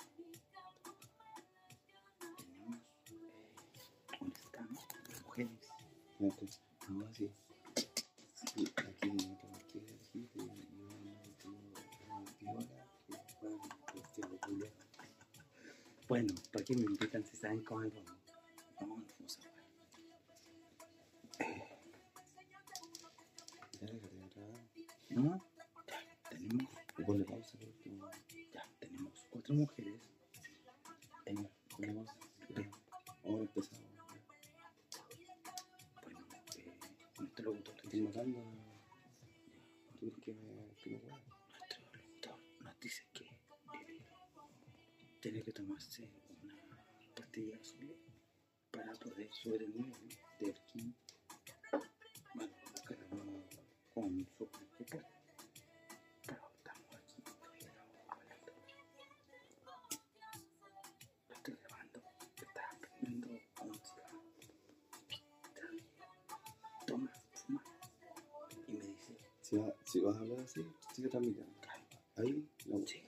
tenemos eh, un escano de mujeres. Entonces, Bueno, ¿para qué me invitan si saben cómo es bueno? Vamos a trabajar. ¿No? Ya, tenemos, ya, tenemos cuatro mujeres. Pausa. Ya. Ahora empezamos. bueno, eh, nuestro locutor, Estoy matando. ¿Tú que me, que me tiene que tomarse una pastilla azul para poder nivel del ki. Bueno, cada uno con su puede. Pero estamos aquí hablando. Lo estoy grabando, está prendiendo un cigarro. Toma, fuma. Y me dice, Si, va- si vas a hablar así, sigue transmitiendo. Ahí, la Sí.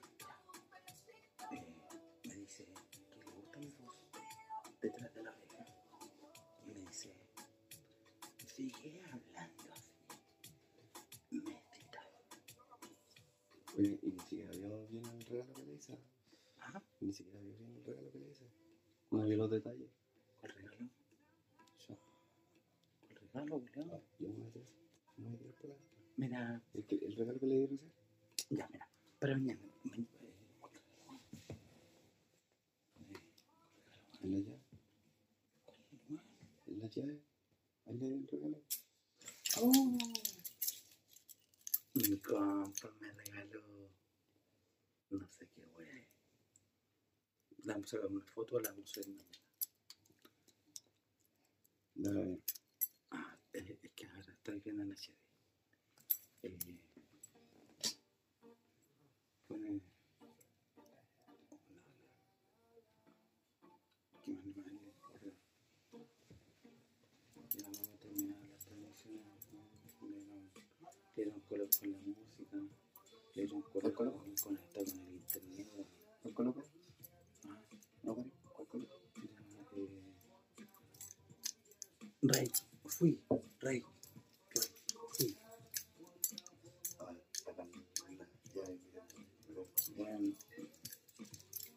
Oye, y ni siquiera vio bien el regalo que le hice. Ajá. Ni siquiera vio bien el regalo que le hice. No vio los detalles. ¿Cuál regalo? Yo, ¿Cuál regalo, Julián? yo me voy a tirar, me voy a tirar por. Mira, El, que- el regalo que le di recién. ya, mira. Para mañana. ma- ¿Cuál regalo? Eh, En la llave. En la llave. Ahí le di el regalo. Oh. Mi compa me regaló no sé qué wey. Le vamos a sacar una foto, la vamos a ver mañana. Dale. Ah, eh, es que ahora está viendo en HD. Eh, pone. Color? con, el internet. ¿Cuál coloco? Ah, ¿No? ¿Cuál coloco? ya, eh, Rey, fui, Rey, Rey, fui. Bueno,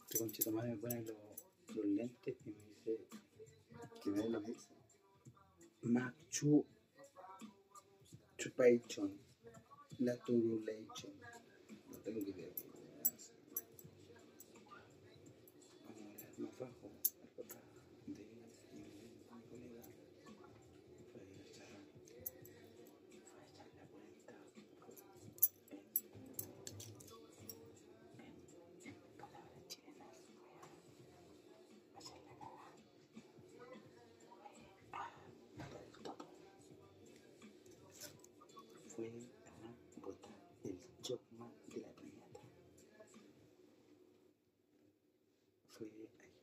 este conchito madre me pone los, los lentes y me dice que vean lo que dice. Machu Chupation, la turulation.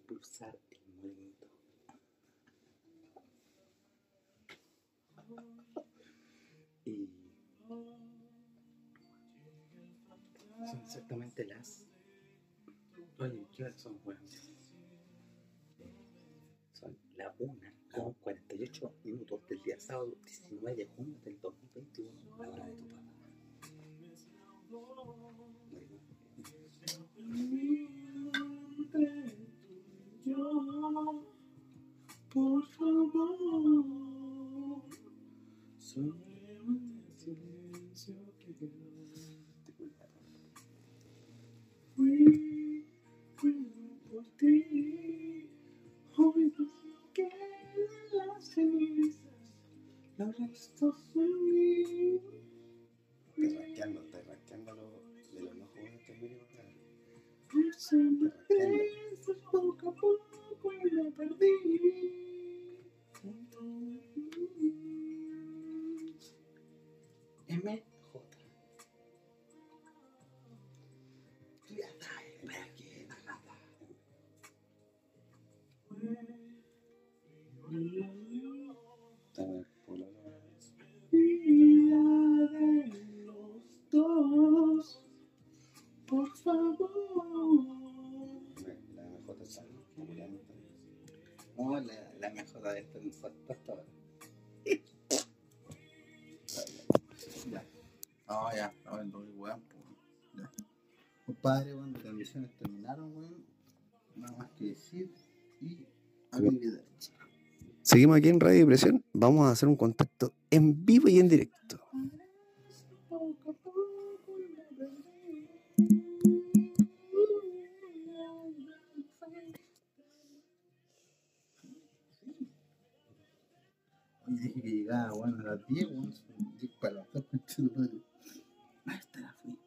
Usar el molinito. Y son exactamente las. Oye, ¿qué horas son, weón? Son la 1 con 48 minutos del día sábado 19 de junio del 2021. La hora de tu papá. Por favor, sonríe el silencio que Fui, fui por ti, hoy no quedan las los restos de mí. Persona triste, poco a poco y me perdí. MJ. La MJ sale. No, la, la de esta en hasta ahora. Ya. No, ya, no, el doble weón. Ya. Compadre, weón, las transmisiones terminaron, weón. Nada más que decir. Y vida. Seguimos aquí en Radio Depresión. Vamos a hacer un contacto en vivo y en directo. Que llegaba, bueno, a las 10, weón. son 10 para las 2, concha de tu madre. Ahí está la fui.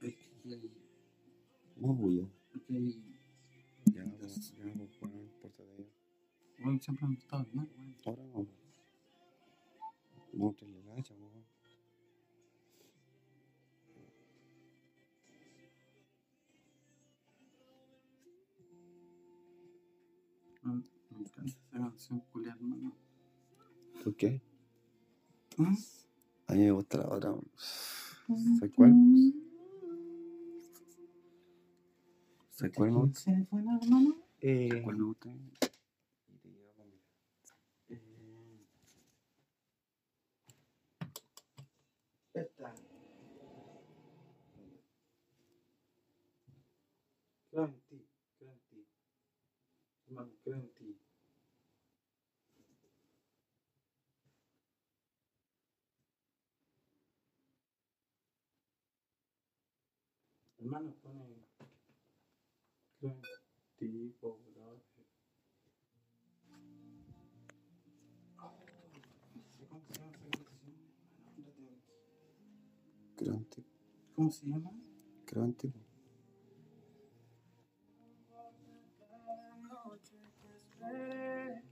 Es que hay- No, bulla. es que hay- Ya, pues, ya, pues, Juan, pórtate bien. Weón, siempre han estado bien, weón. Ahora no. No, te Me me encanta esa canción, culiar, hermano. ¿Por qué? ¿Mm? A mí me gusta la otra. ¿Sabes cuál? ¿Sabes cuál me gusta? ¿Se fue, hermano? ¿Sabes cuál me gusta? Y te llevo conmigo. Esta. Creo en ti, creo en ti. Hermano, creo en ti. Hermano, pone. Creo en ti, pobre. No sé cómo se llama esa canción. hermano, la tengo. Creo en ti. ¿Cómo se llama? Creo en ti. Pero.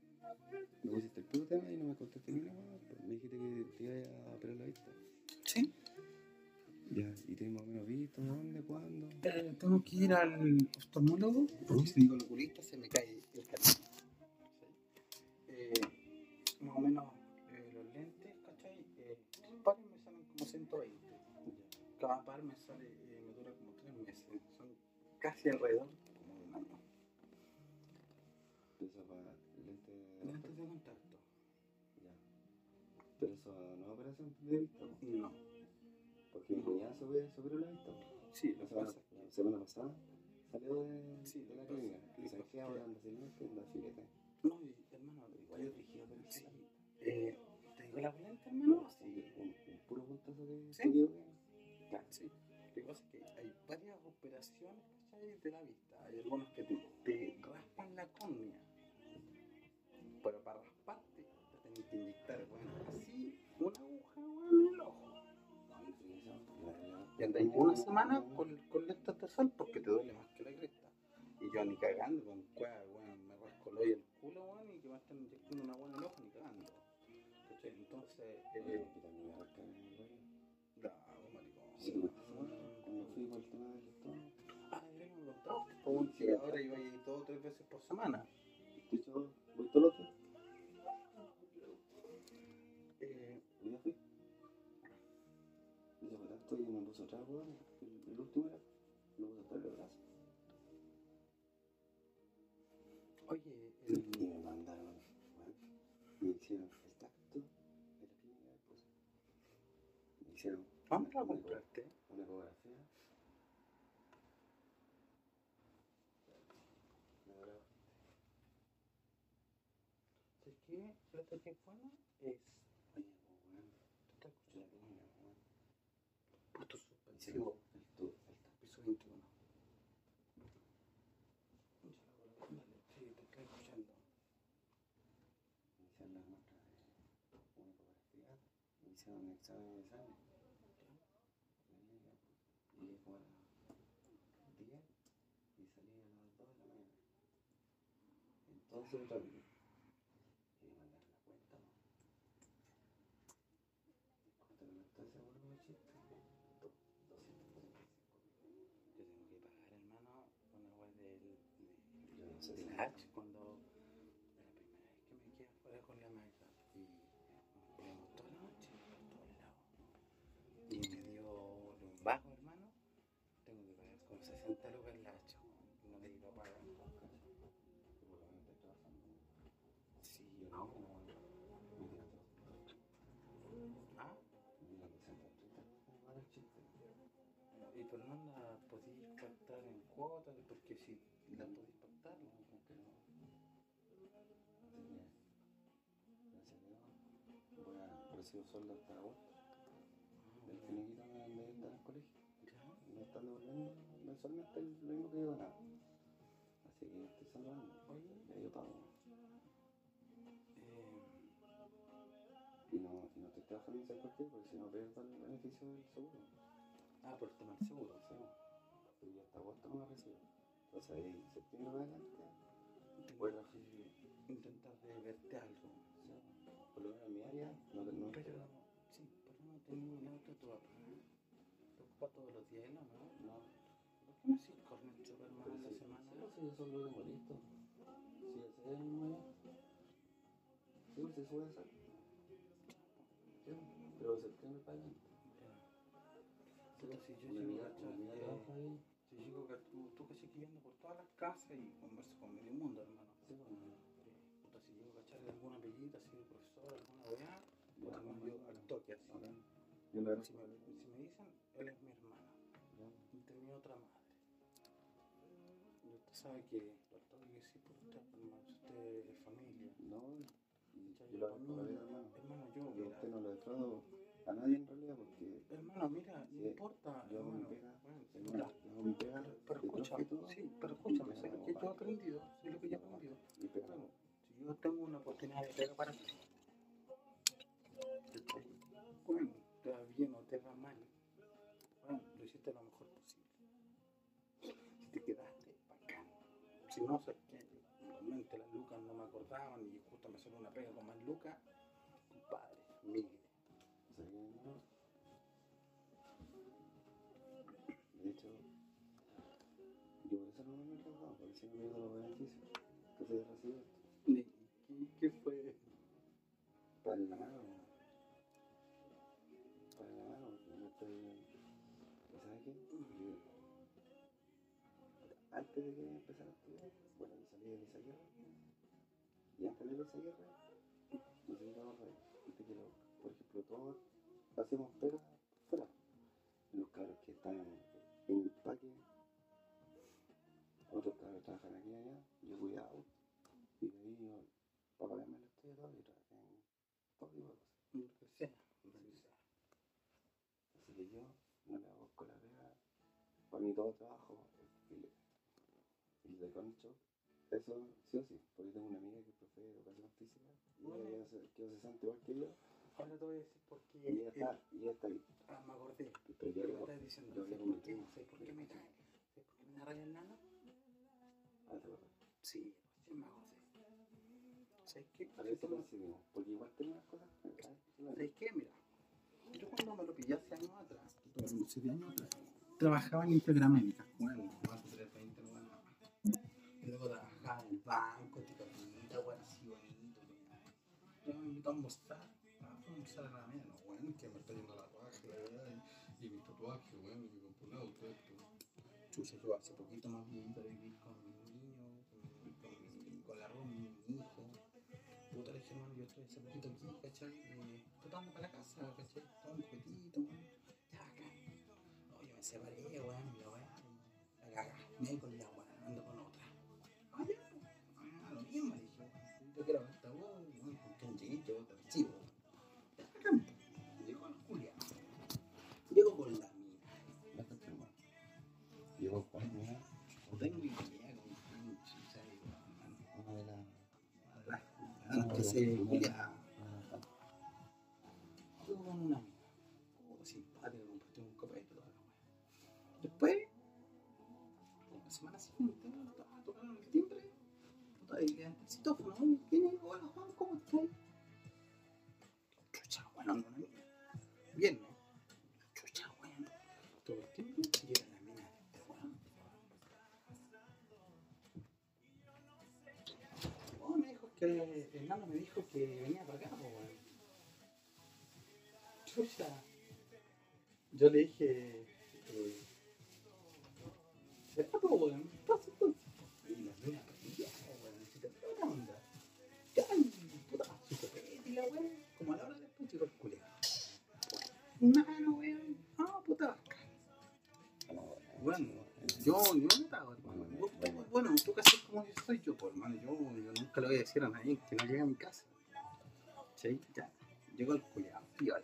me pusiste el puro tema y no me contaste ni weá. pues. Me dijiste que te ibas a operar la vista. Sí. Ya, y tenés más o menos visto, dónde, cuándo. Eh, tengo que ir al oftalmólogo porque si digo el oculista se me cae el canal. Eh, más o menos eh, los lentes, ¿cachai? Eh, pares me salen como 120. Cada par me sale, eh, me dura como 3 meses. Son casi alrededor Pero eso no es operación de vista. No. porque mi cuñada se operó- se la vista. Sí, La que semana, que la pasada salió de, Sí, de la que clínica. Y sabes que ahora anda sin lente, anda filete. No, y, hermano, igual yo dije, pero sí. Eh, ¿Te digo la polenta, hermano? Sí, un, un puro puntazo de ¿Sí? que- Claro, sí. Lo que pasa es que hay varias operaciones, ¿cachai? De la vista. Hay algunos que te, te raspan la córnea. Pero para rasparte, te tienen que inyectar, bueno, así, Y andáis una semana con, con lentes de sol porque te duele más que la cresta. Y yo ni cagando con cueva, weón, me rasco el hoyo el culo, weón, y que me están inyectando una buena ojo, ni cagando. ¿Cachai? Entonces, eh, Y me. Sí, weón. cuando fui por el tema del estómago. Ah, contar, como que ahora iba a ir dos o tres veces por semana. De hecho, voy todos los días. Tanto y me puso otra weón. El, el último era. Me puso otra el brazo. oye, Y el, me mandaron, weón. Me hicieron el tacto de la clínica después. Me hicieron ¿dónde una- la una- compraste? una ecografía. Me daba- ¿Sabes qué? Que bueno es. Oye, pues, weón, ¿Te estás la escuchando? mina, weón. Punto Me hicieron suspensivo. el tu- el tacto. Piso 21. Dale, sí, te estoy escuchando. Me hicieron las muestras de una ecografía. Me hicieron un examen sangre. Llegué como a las 10 y salí a las 2 de la mañana. Entonces vez. Y me mandaron la cuenta. ¿no? ¿Cuánto me está ese chiste? Do- 235. Yo tengo que pagar, hermano, una web del, Yo no de, sé del si- Hatch cuando. Recibir sueldo hasta agosto. El finiquito me me está en el colegio. Me están devolviendo mensualmente el- lo mismo que yo ganaba. Así que estoy salvando. Ya yo pago. eh, Y no, y no estoy trabajando en ese cualquier porque si no pierdo el beneficio del seguro. ah, por el tema del seguro. Sí, y hasta agosto no me recibo. Entonces ahí, septiembre para adelante, que intentar de verte algo. Sí, por lo menos en mi área, no, no, no, Pero, sí, pero un de tu papá. Te ocupa todos los días, ¿no? no. ¿Por qué no haces hermano, Pero en la semana? sí, sí, eso lo tengo listo. Sí, ese es el día. Sí, pues se sube a hacer. Pero septiembre para adelante. Puta, si yo llego, ahí. Si yo llego, que tú, tú que ando por todas las casas y converso con medio mundo, hermano. Sí, Puta, si llego a cachar alguna apellida, así de profesor, alguna weá, yo al toque así. Yo le Si me, si me dicen, él es mi hermano, y tenía otra madre. Y usted sabe que, que sí, por usted, hermano, usted es familia. No, yo la hermano. Hermano, yo, Yo a usted no lo defraudo a nadie en realidad porque hermano, mira, no importa, yo pega, bueno, yo pega, pero, escúchame, sí, pero escúchame, y ¿sabes yo lo que yo he aprendido? ¿Sabes lo que yo he aprendido? Bueno, si yo tengo una oportunidad de pega para ti, te va bien o te va mal, bueno, lo hiciste lo mejor posible. Si te quedaste, bacán. Si no, realmente las lucas no me acordaban y justo me salió una pega con más lucas, Y antes de esa guerra, a que, lo, por ejemplo, todos hacemos pega fuera. Los cabros que están en el parque, otros cabros trabajan aquí allá, yo cuidado. Y de ahí yo, para pagarme el estudio, todo, y trabajé en todo tipo de cosas. Así que yo no le hago con la pega. Para mí todo trabajo es filete. Y de concho, eso sí o sí, porque tengo una amiga que y Bueno. ella se, que se siente igual que yo Ahora te voy a decir por qué. y ella está, y ella está ahí. Ah, me acordé. Pero yo me estás diciendo. yo ¿Sabes le por qué? ¿Sabes por qué me trae? ¿Sabes por qué me da rabia el nano? Ah, te acuerdas. Sí, sí me acordé. ¿Sabes qué? A ver si coincidimos, porque igual tengo unas cosas. ¿sabes? ¿Sabes qué? Mira, yo cuando me lo pillé hace años atrás, siete años atrás, trabajaba en Integramédica, bueno, más de 320, no ganaba. Y luego trabajaba en el banco, A almorzar, ah, fue a almorzar a la media, no, bueno, que me está yendo la verdad, y, y mi tatuaje, bueno, y mi computador, todo esto. Chucha, yo hace poquito más bien para vivir con mi niño, con, con, mi- con la mi hijo. Puta, le dije, hermano, yo estoy hace poquito aquí, ¿cachai? Eh, tratando para la casa, ¿cachai? Todo un juguetito, weón. Ya, acá. No, yo me separé, weón, weá, y la cagá. Me con la se culia. ah, Llego con una amiga. Oh, simpática, compartimos un copete, toda la wea. Después, la semana siguiente, tocando el timbre. Puta, y el citófono. ¿quién es? Hola, Juan, ¿cómo estás? Que el nano me dijo que venía para acá, weón. Chucha. Yo le dije. Eh, ¿Será, po, weón? Pasa entonces. Y la mina perdía, weón. Si te pega una onda. Ay, puta, su copete y la weón. Como a la hora después llegó el culiao. Mano, weón. Ah, puta. Bueno, yo, yo no te Bueno, tú casi como yo soy yo, pues, hermano. Yo, yo nunca le voy a decir a nadie que no llegue a mi casa. ¿Sí? Ya. Llegó el culiao, piola.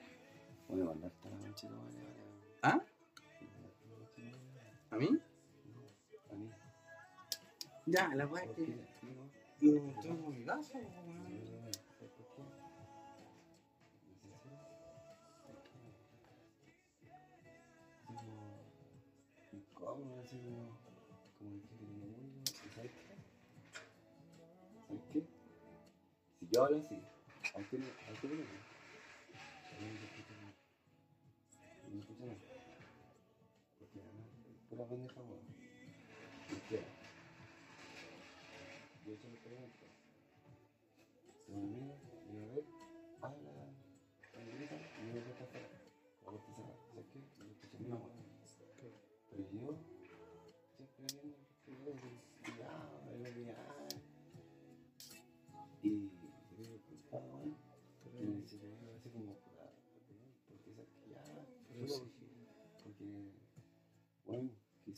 Voy a mandarte la manchita, vale, vale. ¿Ah? ¿A mí? A mí. Ya, la weá es ¿Por que ¿no? no tengo mi casa, pues, No, no, no, como yo hablo así, aunque no, aunque no,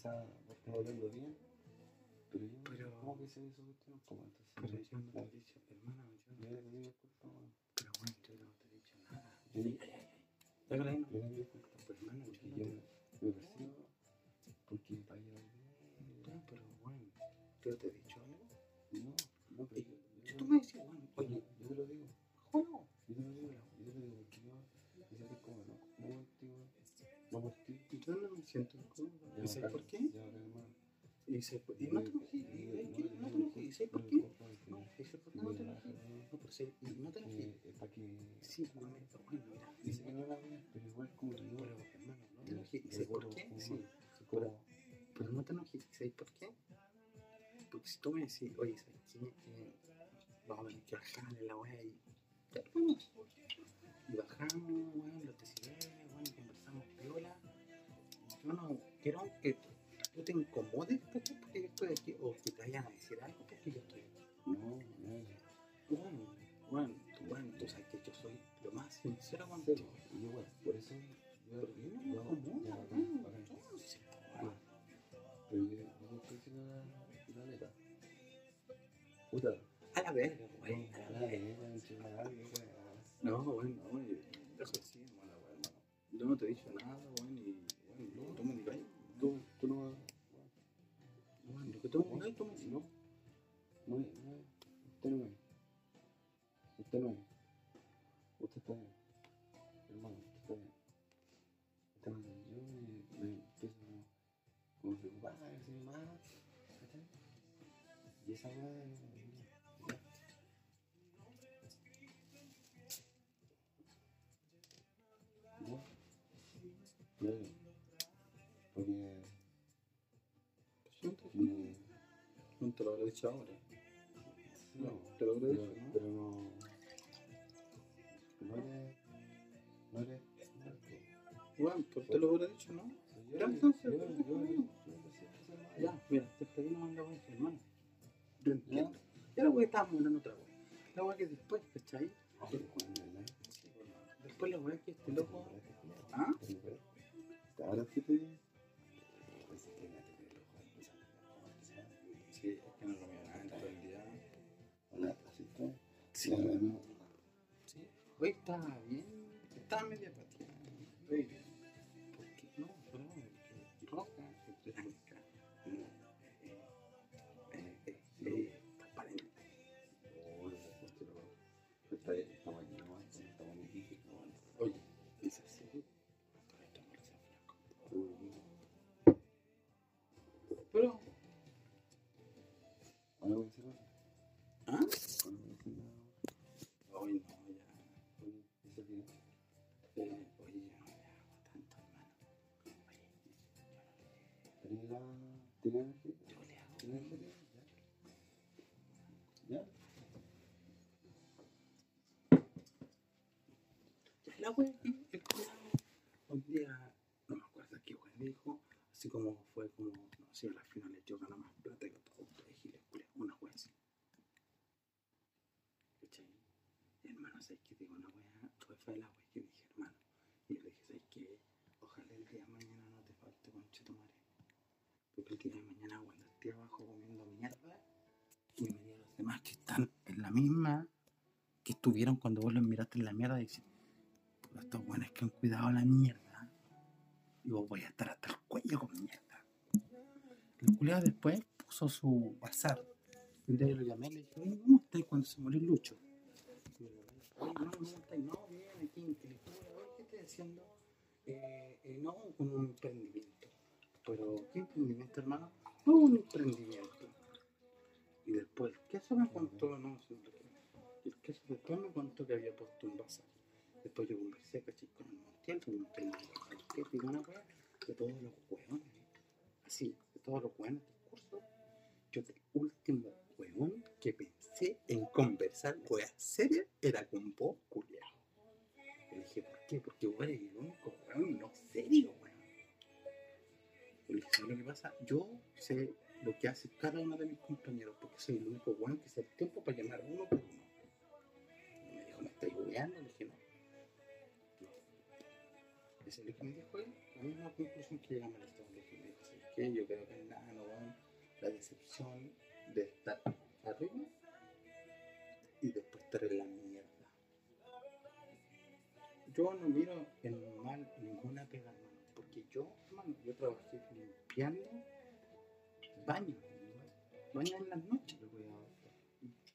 bueno, quizá vos estás hablando bien, pero yo, Pero- ¿cómo que sé eso cuestión? ¿Cómo entonces? Pero yo no te he dicho, hermano, yo no. Pero bueno, yo no te he dicho nada. Yo Ay, ay, ay. Déjala ahí, no. Pero yo Porque no yo te... me porque pero bueno, yo te he dicho algo. No, no, pero tú me decís, bueno, oye, yo no me siento incómodo. ¿Y sabes por qué? Y, sé por- y no te enojes, no te enojes. ¿Y sabes por qué? No, ¿y sabes por qué no te enojes? No, pero sé, y no te enojes. Sí, bueno, pero bueno, mira, Dice que no la pero igual como yo. pero hermano, no te enojes. ¿Y sabes por qué? Sí, como- pero no te enojes. ¿Y sabes por qué? Porque si tú me decís, oye, ¿sabes qué? Eh, vamos a tener que bajar en la wea y. Ya, vamos. Y bajamos, weón, los decibeles, weón, conversamos piola. Yo no quiero que tú te incomodes. Porque yo estoy aquí, o que te vayan a decir algo porque yo estoy aquí. No, no, Bueno, bueno, tú, bueno, tú sabes que yo soy lo más sincero no. Y igual, por eso. Yo, no me incomodo. Yo no estoy diciendo la, la neta. Puta. A la verga, No, a la verga. No, bueno, no, yo- eso sí, mala weón, hermano. Yo no te he dicho nada, bueno, tú me digas, tú Tú no vas. Bueno, lo que tú me tú me dices. No. No es, no es. Usted no es. Usted no es. Usted está bien. Hermano, usted está bien. Entonces yo me, me empiezo como a preocupar, así más. ¿cachai? Y esa weá lo habré dicho ahora. No, te lo habré dicho, ¿no? pero no. No eres. No eres. Bueno, pues te lo habré dicho, ¿no? Ya, entonces, a. Ya, mira, te pedí una manga buena, hermano. Yo entiendo. Ya la wea estábamos hablando otra wea. La wea que después, ¿cachai? Bueno, Después la wea que este loco. ¿Ah? ¿Ah? Ahora sí te que no lo miro nada en todo el día. Así está. Sí. Sí. Hoy estaba bien. Estaba media. Estoy bien. Hoy no, ya. Oye, yo no le hago tanto, hermano. Oye, ¿Tenés la... ¿Tienes energía? yo le hago. ¿Tienes energía? ¿Ya? ¿Ya? Ya la wea el curado un día, no me acuerdo qué wea dijo, así como fue como, no sé, a finales yo gano más plata que todo ustedes, giles, culiao, una wea así. ¿Cachai? Y hermano, ¿sabes qué? Digo una fue la wea dije, hermano. Y yo le dije. Ojalá el día de mañana no te falte conche tu madre. Porque el día de mañana cuando esté abajo comiendo mierda, y me los demás que están en la misma que estuvieron cuando vos los miraste en la mierda y dices, "Puta, estos buenos que han cuidado la mierda. Y vos voy a estar hasta el cuello con mierda. El culiado después puso su bazar. Un día yo lo llamé y le dije, ¿cómo estáis cuando se murió Lucho? No, ¿cómo estáis? No, oye, ¿qué estoy haciendo? Eh, eh, no, un emprendimiento. Pero, ¿qué emprendimiento, hermano? No, un emprendimiento. Y después, ¿qué eso me contó? No, que- y el queso después me contó que había puesto un bazar. Después yo conversé, caché, con el Montiel, con. ¿Sabes qué? Digo una wea de todos los hueones. Así, de todos los hueones del curso. Yo el último hueón que pensé en conversar weas serias era con vos, culiao. Le dije, ¿por qué? Porque vos eres el único hueón no serio, weón. Le dije, ¿sabes lo que pasa? Yo sé lo que hace cada uno de mis compañeros, porque soy el único weón que se el tiempo para llamar uno por uno. Me dijo, ¿me estáis hueando? Le dije, no. Ese es lo que me dijo él, la misma conclusión que llegamos a la Le dije, me dijo, ¿sabes qué? Yo creo que nada, no, weón. La decepción de estar arriba y después estar en la mierda. Yo no miro en mal ninguna pega, hermano, porque yo, hermano, yo trabajé limpiando baños, baños en las noches.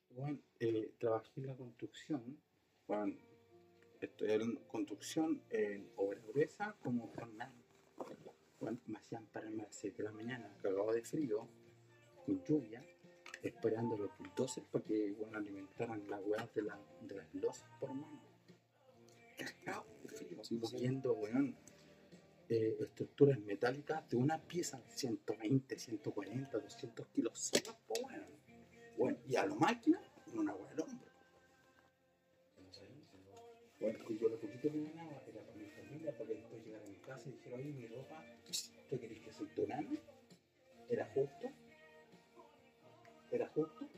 Bueno, eh, trabajé en la construcción, bueno, estoy en construcción en obra gruesa como jornal. Bueno, me hacían pararme a las 6 de la mañana, cagado de frío, con lluvia, esperando los bulldozers para que bueno, alimentaran las weas de, la, de las losas por mano. Weón, eh, estructuras metálicas de una pieza de 120, 140, 200 kilos solas, weón. Bueno, y a la máquina, con una wea al hombro. Bueno, yo lo poquito que ganaba era para mi familia, para que después llegara a mi casa y dijera, oye, mi ropa, ¿tú querés que soy tu nana? ¿Era justo? ¿Era justo?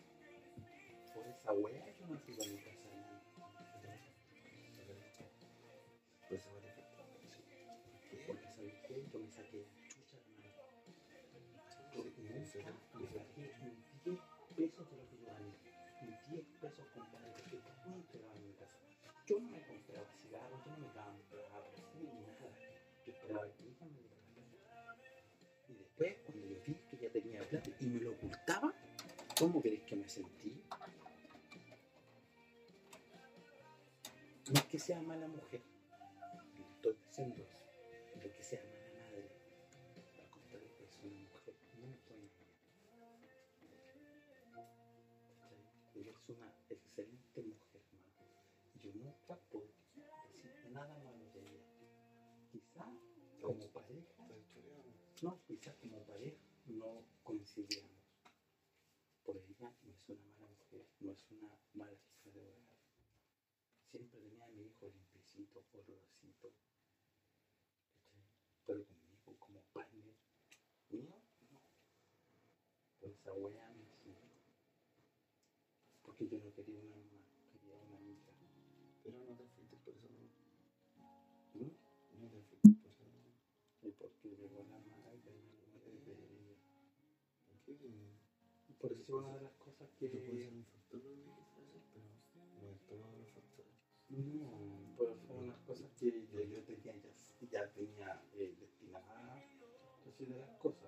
Por esa wea yo me fui y me lo ocultaba, ¿cómo crees que me sentí? No es que sea mala mujer, estoy diciendo eso. Coincidíamos. Por ella no es una mala mujer, no es una mala hija de hogar. Siempre tenía a mi hijo limpiecito, olorosito. Una de las cosas que... Tú puedes ser un factor de pero no es los factores. No, pero fue unas cosas que yo, yo tenía ya, ya tenía eh, destinadas así de las cosas.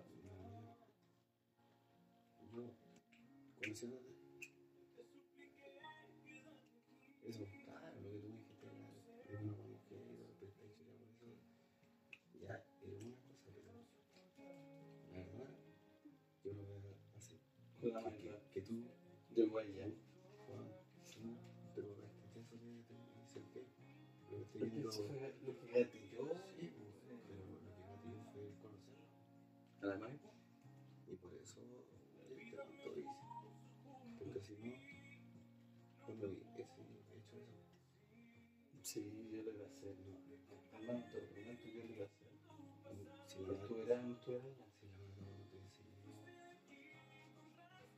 No te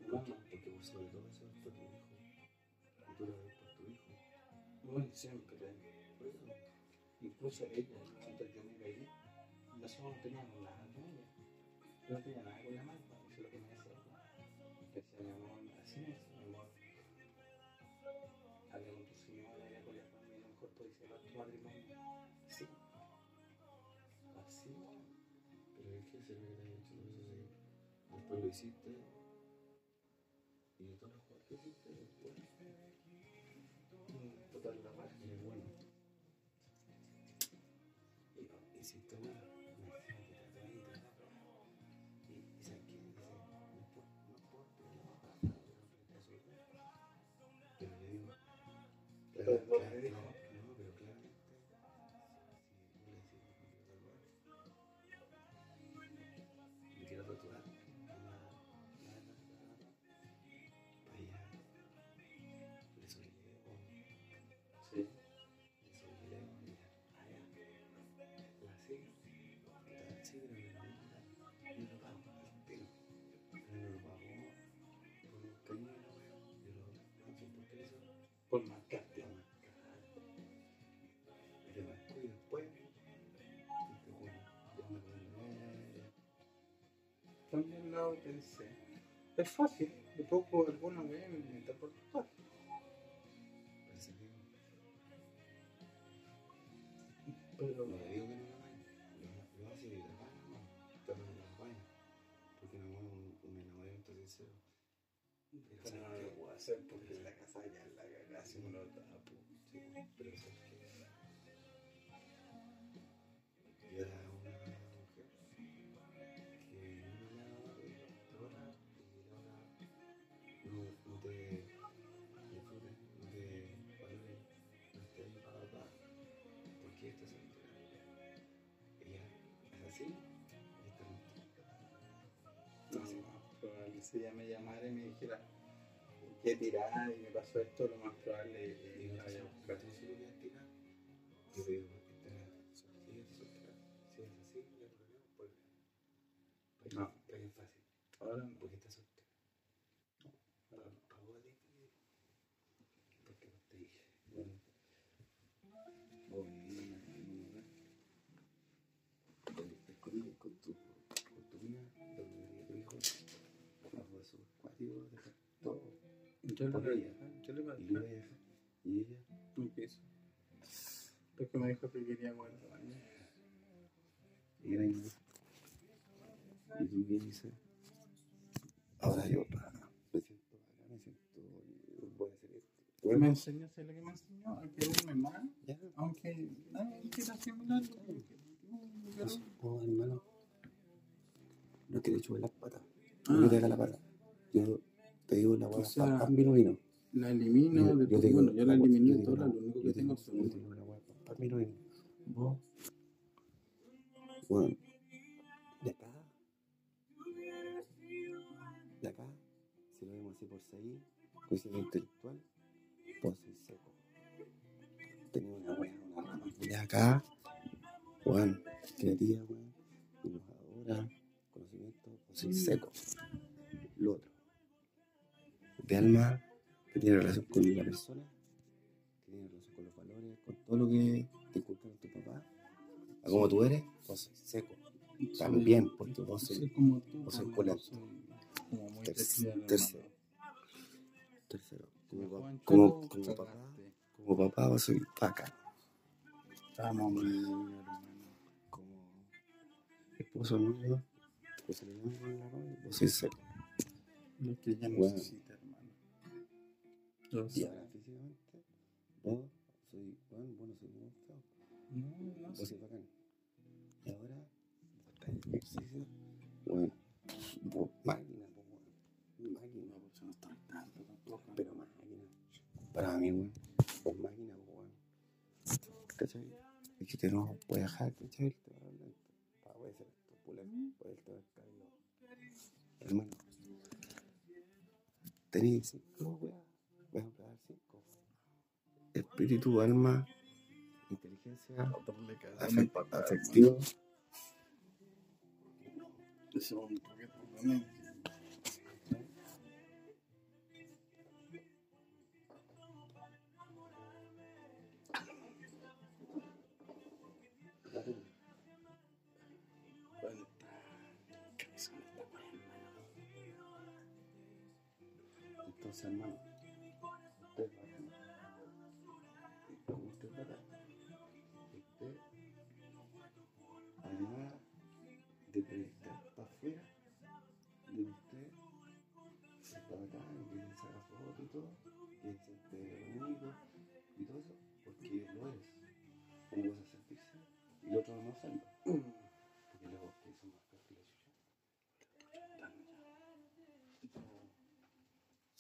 No, porque, porque por todo eso fue tu hijo. Y tú lo ves por tu hijo. Bueno, siempre. Por Incluso ella, cuando yo me veía, nosotros no teníamos nada con ella. No tenía nada con la eso es lo que me decía ella. Que mi así mi amor. Habla con tu señora, habla con la familia, a lo mejor puedes celebrar tu matrimonio. Se lo hubiera hecho hiciste. Lo pensé. Es fácil, de poco alguna vez me inventa por Pero No le digo que no. Lo, lo hace y la. Pero no la baña. Porque no es un, un enamoramiento sincero. Pero no lo puedo hacer porque llamara y me dijera que tirar y me pasó esto, lo más probable es que vaya a buscar. si lo quieres tirar, yo te digo, sigue soltera. Si es así, no hay problema, pues. Porque, No. porque es fácil, Ahora no. Yo le Por voy a ella. yo le voy a Y voy a dejar. Y ella, No quiso. Porque me dijo que quería guardarme. y era inútil. ¿Y tú qué dices? Ahora yo, pa, me siento Me enseñó, ¿sabes lo que me enseñó? A quererme mal, Ya. aunque nadie quiera asimilarlo. no, Oh, hermano. No quiere chupar las patas. Ah. No te haga la pata. Yo te digo la O weá. sea, Pan, vino, vino. La elimino Yo- digo Bueno, yo la eliminé yo digo la- lo único que te tengo digo la weá. Pan, vino, vino. Vos. Bueno. De acá. De acá. Si lo vemos así por seguir. Coeficiente intelectual. Vos soy seco. Tenía una weá, una rama. De acá. Juan. Creativa, weón. Innovadora. Conocimiento. Vos soy seco. Lo otro. De alma. Que tiene relación con la persona. Que tiene relación con los valores. Con todo lo que te inculcaron tu papá. A como tú eres. Vos seco. También, porque vos sois sois terciario, tercero. tercero. Como, como, como papá. Como papá vos soy vaca. Hermano. Como esposo nuevo. Pues la novia, vos soy seco. Lo que ella Bueno. necesita, sé. ahora físicamente. Vos soy bueno, bueno, soy muy feo. No, no Vos soy bacán. Y ahora. vos estás en ejercicio. Bueno. Vos máquina, vos, weón. Máquina. No, pues yo no estoy tanto tampoco. Pero máquina. Para mí, weón. Vos máquina, vos, weón. ¿Cachai? Es que te no puede dejar, ¿cachai? Te va a hablar. Puede ser esto, puede a caer. Hermano. Tenéis cinco, weón. Voy a emplear cinco. Espíritu, alma, inteligencia, afectivo. hermano. Eso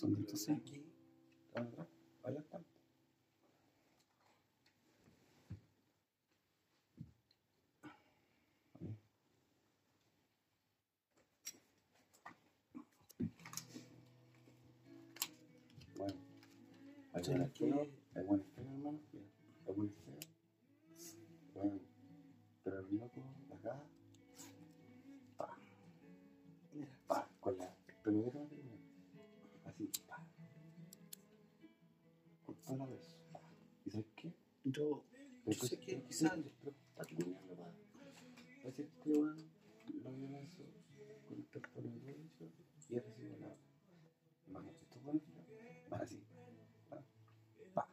Son de Entonces los aquí, Anda, vaya tanto. Bueno, hay buenas aquí- feas, hay buenas hermano. Hay buenas feas. Bueno, pero el loco de acá, pa, mira, pa, con la primera yo, yo sé que quizás pero está culiando, pa. Va a decir que lo vio eso con el teléfono de derecho y ha recibido la. Buenos van así, pa, pa.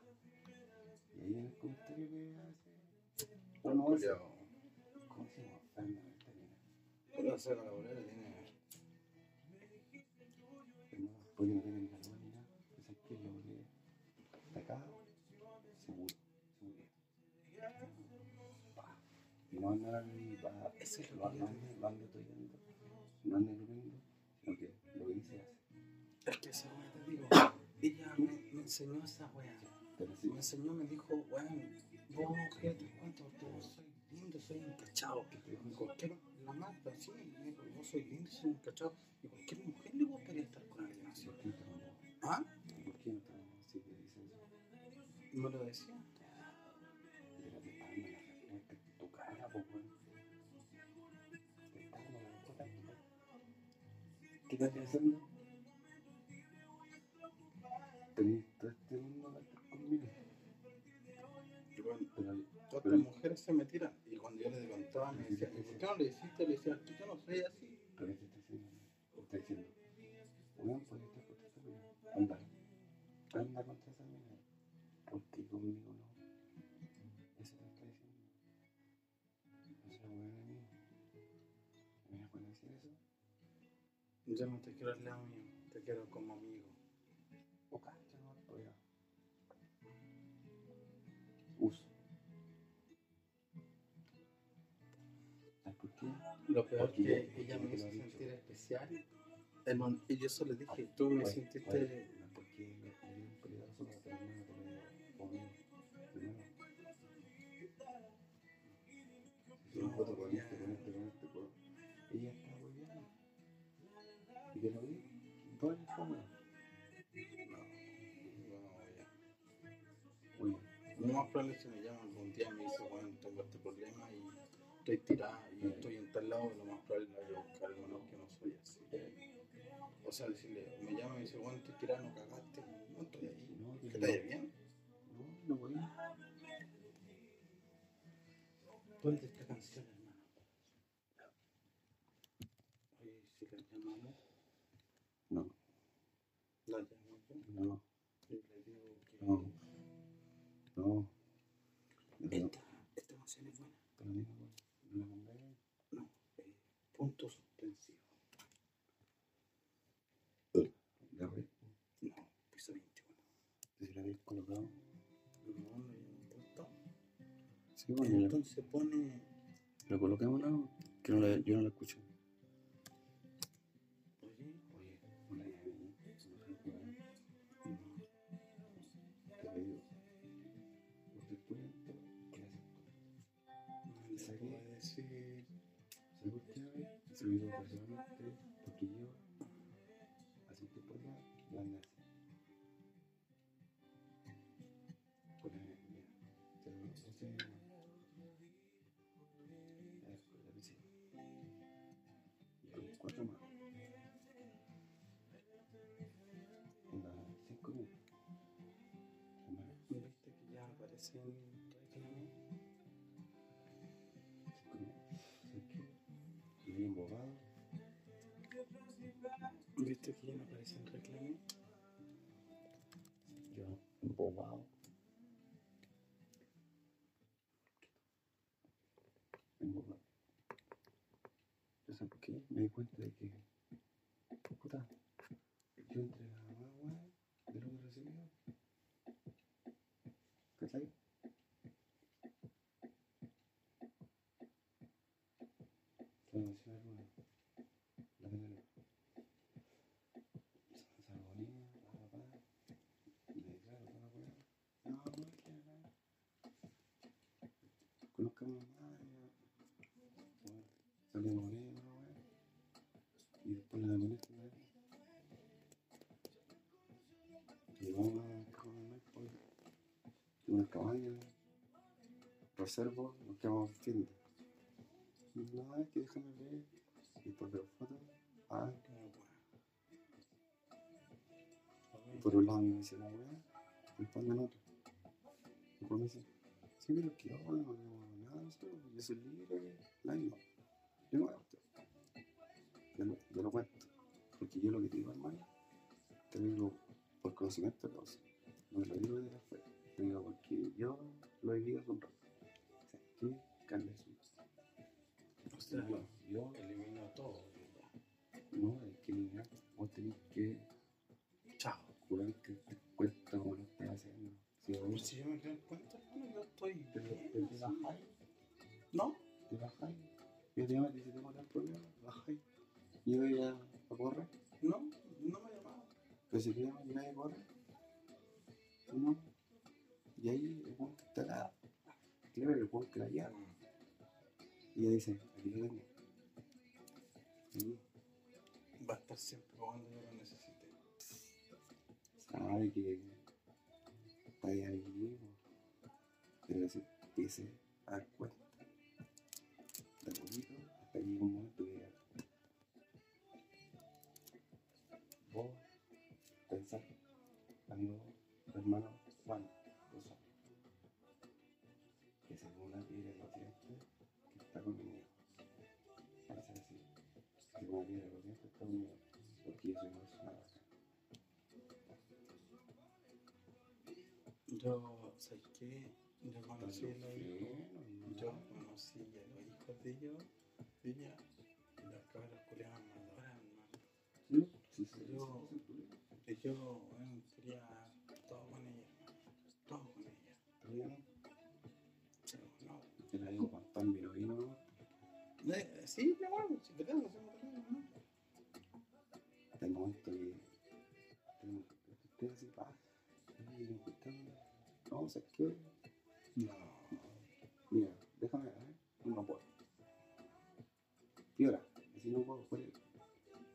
Y ahí en el comentario que hace, hace, ¿cómo se llama? Fernando, termina. Pero hacer la bolera tiene. Porque no tiene Y no. Eso es lo No que yo no no sino que lo que dice hace. Es que esa te digo, ella me, me enseñó esa sí, Me enseñó, me dijo, weón, vos, fíjate cuánto, tú soy lindo, soy. Y cualquier, la sí, me dijo, soy lindo, soy encachado. Y cualquier mujer le gustaría estar con alguien así. ¿por qué no te ¿Ah? ¿Por qué no te así que dicen eso? ¿Me lo decía? ¿Qué estás pensando? Tenés todo este mundo estar conmigo. Y bueno, todas las mujeres se me tiran. Y cuando yo le contaba, me decía, ¿y por qué no le hiciste? Le decía, que yo no soy así. Pero ¿qué te está diciendo? Está diciendo, weón, puede estar contra esa mina. Anda, anda contra esa mina. Porque conmigo no. Eso te está diciendo. No sea weón a mí. ¿Me puede decir eso? Yo no te quiero al lado mío, te quiero como amigo. O cacha, no, uso. ¿Sabes por qué? Lo peor Porque que yo- ella yo me hizo sentir especial. hermano, Y yo solo dije, tú me sentiste. no, porque me dio un terminar conmigo. Primero. No, con. Probable es que me llaman algún día y me dice, bueno, tengo este problema y estoy tirada y estoy en tal lado, lo más probable es que voy a buscar que no soy así. O sea, decirle, me llama y me dice, bueno, estoy tirada, no cagaste, no estoy ahí. no, que ¿Estás bien? No, no voy. Ponte esta canción, hermano. Oye, si la llamamos, No, la no, le digo que no. No. No, Sí, bueno, Entonces pone. lo coloquemos, ¿no? Que no la, yo no la escucho. ¿Viste que ya no aparece en reclamo? Yo, embobado. Embobado. ¿Yo sabes por qué? Me di cuenta de que, 5 años, reservo, nos quedamos Tinder. Nada, que déjame ver, y por veo fotos, ah, y por un lado me dice la weá, y por el otro. Y por me dice, sí, pero que ahora no tengo nada, no yo soy libre, la misma. Yo no voy a usted. Yo lo, cuento, porque yo lo que digo, hermano, te lo digo por conocimiento de no te lo digo desde la fe. Te digo porque yo lo he vivido con que carne suya. O sea, No, yo eliminó todo. no, es que eliminar, vos tenés que Chao. jurar que te cuenta como lo estás haciendo. Si Pero vos si yo me doy cuenta, yo estoy Pero, bien. pero te bajáis, ¿No? te bajáis. Yo te llamo y te Yo, ¿sabes qué? Yo conocí a los hijos. Yo conocí a los hijos de ella, y. Sí, sí, yo, yo bueno, quería todo con ella, todo con ella. Pero no. Con vino. Eh, sí, bueno, bien. ¿sabes qué? No. Mira, déjame ver, no puedo. Piola, si no puedo, por él.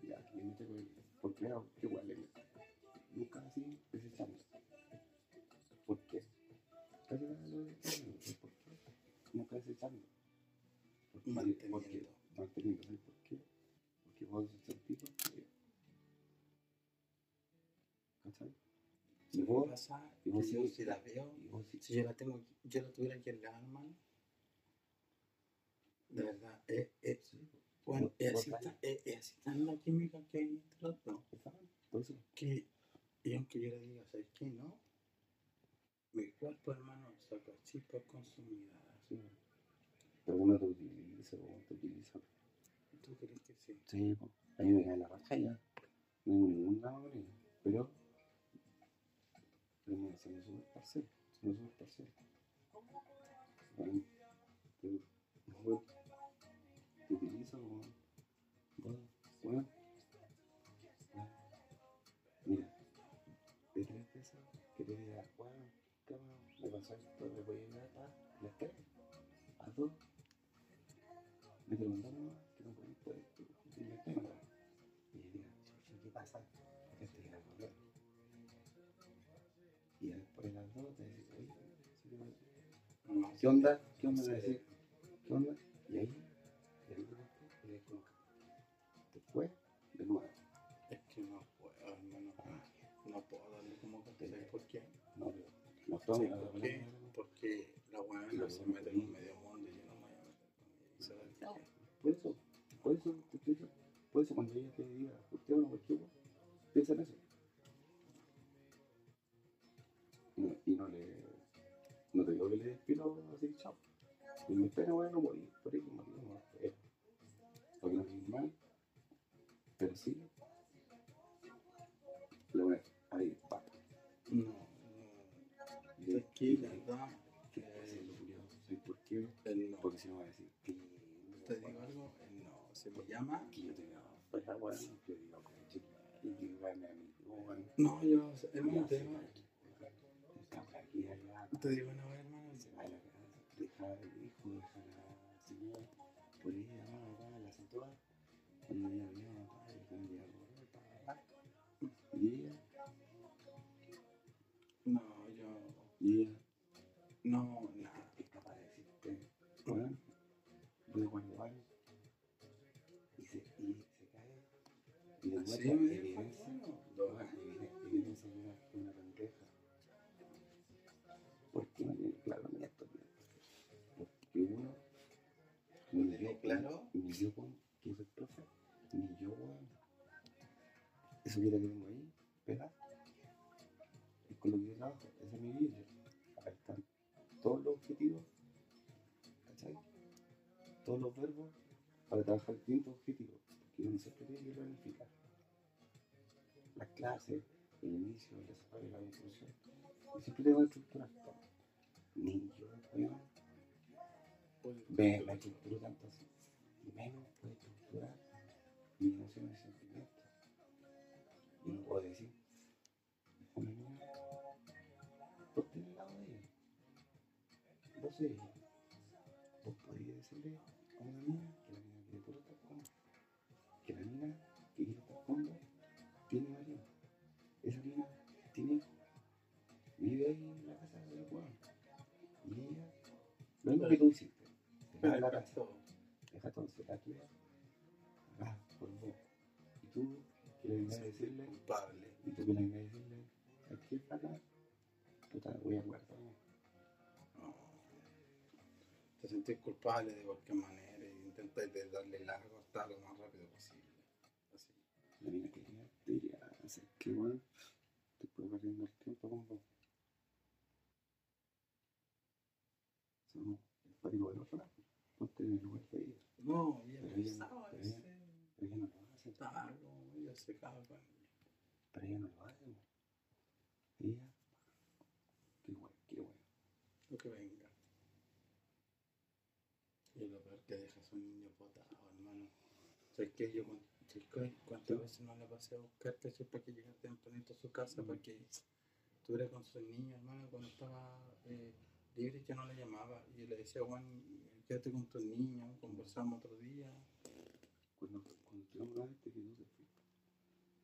Ya, aquí me tengo que ¿Por qué? Qué igual le Nunca así desechando. ¿Por qué? Casi nada lo desechando. ¿Por qué? Nunca desechando. Porque-. Porque, vos sí- si la veo, y vos sí- si yo la tengo, yo la tuviera aquí en la hermano, de verdad, es, es, bueno, Vos- es así, sabes. ta- es, es así tan la química que hay entre los dos, que, y aunque yo le diga, ¿sabes qué? No, mi cuerpo, hermano, saca chispas con su mirada. Sí. Pero uno te utiliza, o te utiliza. ¿Tú crees que sí? Sí, a mí me cae la raja ya. No tengo ningún con ella. Pero. Pero mira, siendo súper parcial. Siendo súper parcial. Bueno, bueno, te utilizo como. Bueno, bueno. Mira, de tres que te diga, bueno, cabrón, me pasó esto, le voy a a tres, a dos. Me preguntaron ¿qué onda? ¿Qué onda? Sí. Decís, ¿qué onda? Y ahí, y ahí te le como Después, de nuevo. Es que no puedo, hermano. No puedo darle como que ¿sabes por qué? No, no, no ¿Sabes tomes la por qué? Porque la buena se mete en un medio mundo y yo no me voy a meter con ella. No, decir, por eso, por eso. Por eso cuando ella te diga, usted o cualquier piensa en eso. Y no, y no le. No te digo que le despilo así, chao. Y me espera, bueno, no morir, por ahí morir, no espero. Porque no es mal, pero sí. Le voy a ahí. No, no. Es que la verdad, ¿Qué es lo curioso? ¿Sabes por qué? no. Porque si no va a decir. ¿Te digo algo? Él no. Se me llama. Que yo yo digo, a. No, yo, Está aquí, allá, te digo una al hijo, la señora, hermano, acá, la cintura, cuando ella y cuando ella y No, yo. y ella, No, nada. es capaz de decirte, bueno, guardar, y se, y se cae, y de ni yo, que soy profe, ni yo, weón. Eso que tengo ahí, pega, es con lo que yo trabajo, esa es mi vida. Acá están todos los objetivos. Todos los verbos para trabajar distintos objetivos, porque uno siempre tiene que planificar las clases, el inicio, el la conclusión. Y siempre tengo que estructurar. Ni yo, weón, ve la estructura tanto así. Menos puede estructurar mis emociones y sentimientos. Y no puedo decir, una niña, ponte en el lado de ella. Vos. Vos podrías decirle a una niña que la niña quiere puro estar con que la niña que quiere estar con vos tiene marido. Esa niña tiene hijo. Vive ahí en la casa de la weón. Y ella, lo mismo que tú hiciste, de la casa, deja todo, se la quiere, acá, por vos. Y tú, que le a decirle, culpable. y tú que le vengas a decirle, aquí está acá, puta, voy a guardar. No. Te sentís culpable de cualquier manera y intentas de darle largo hasta lo más rápido posible. Así. La niña quería, te diría, hacer que weón, te puedo perdiendo el tiempo con vos. Somos el pánico del otro lado, ponte en el. No, ya Pero ella- pensaba pero ese. ella- Pero ella no lo hace, Claro, ella se caga. pero ella no lo hace. Ella, qué bueno, qué bueno. Lo que venga. Y lo peor que dejas un niño botado, hermano. ¿Sabes qué? Yo. ¿cuántas veces no le pasé a buscarte eso para que llegara tempranito a su casa? Para que estuviera con sus niños, hermano, cuando estaba eh, libre, yo no le llamaba. Y yo le decía, Juan, quédate con tus niños, conversamos otro día. Cuando, cuando estuvimos una vez te quedó te fuiste.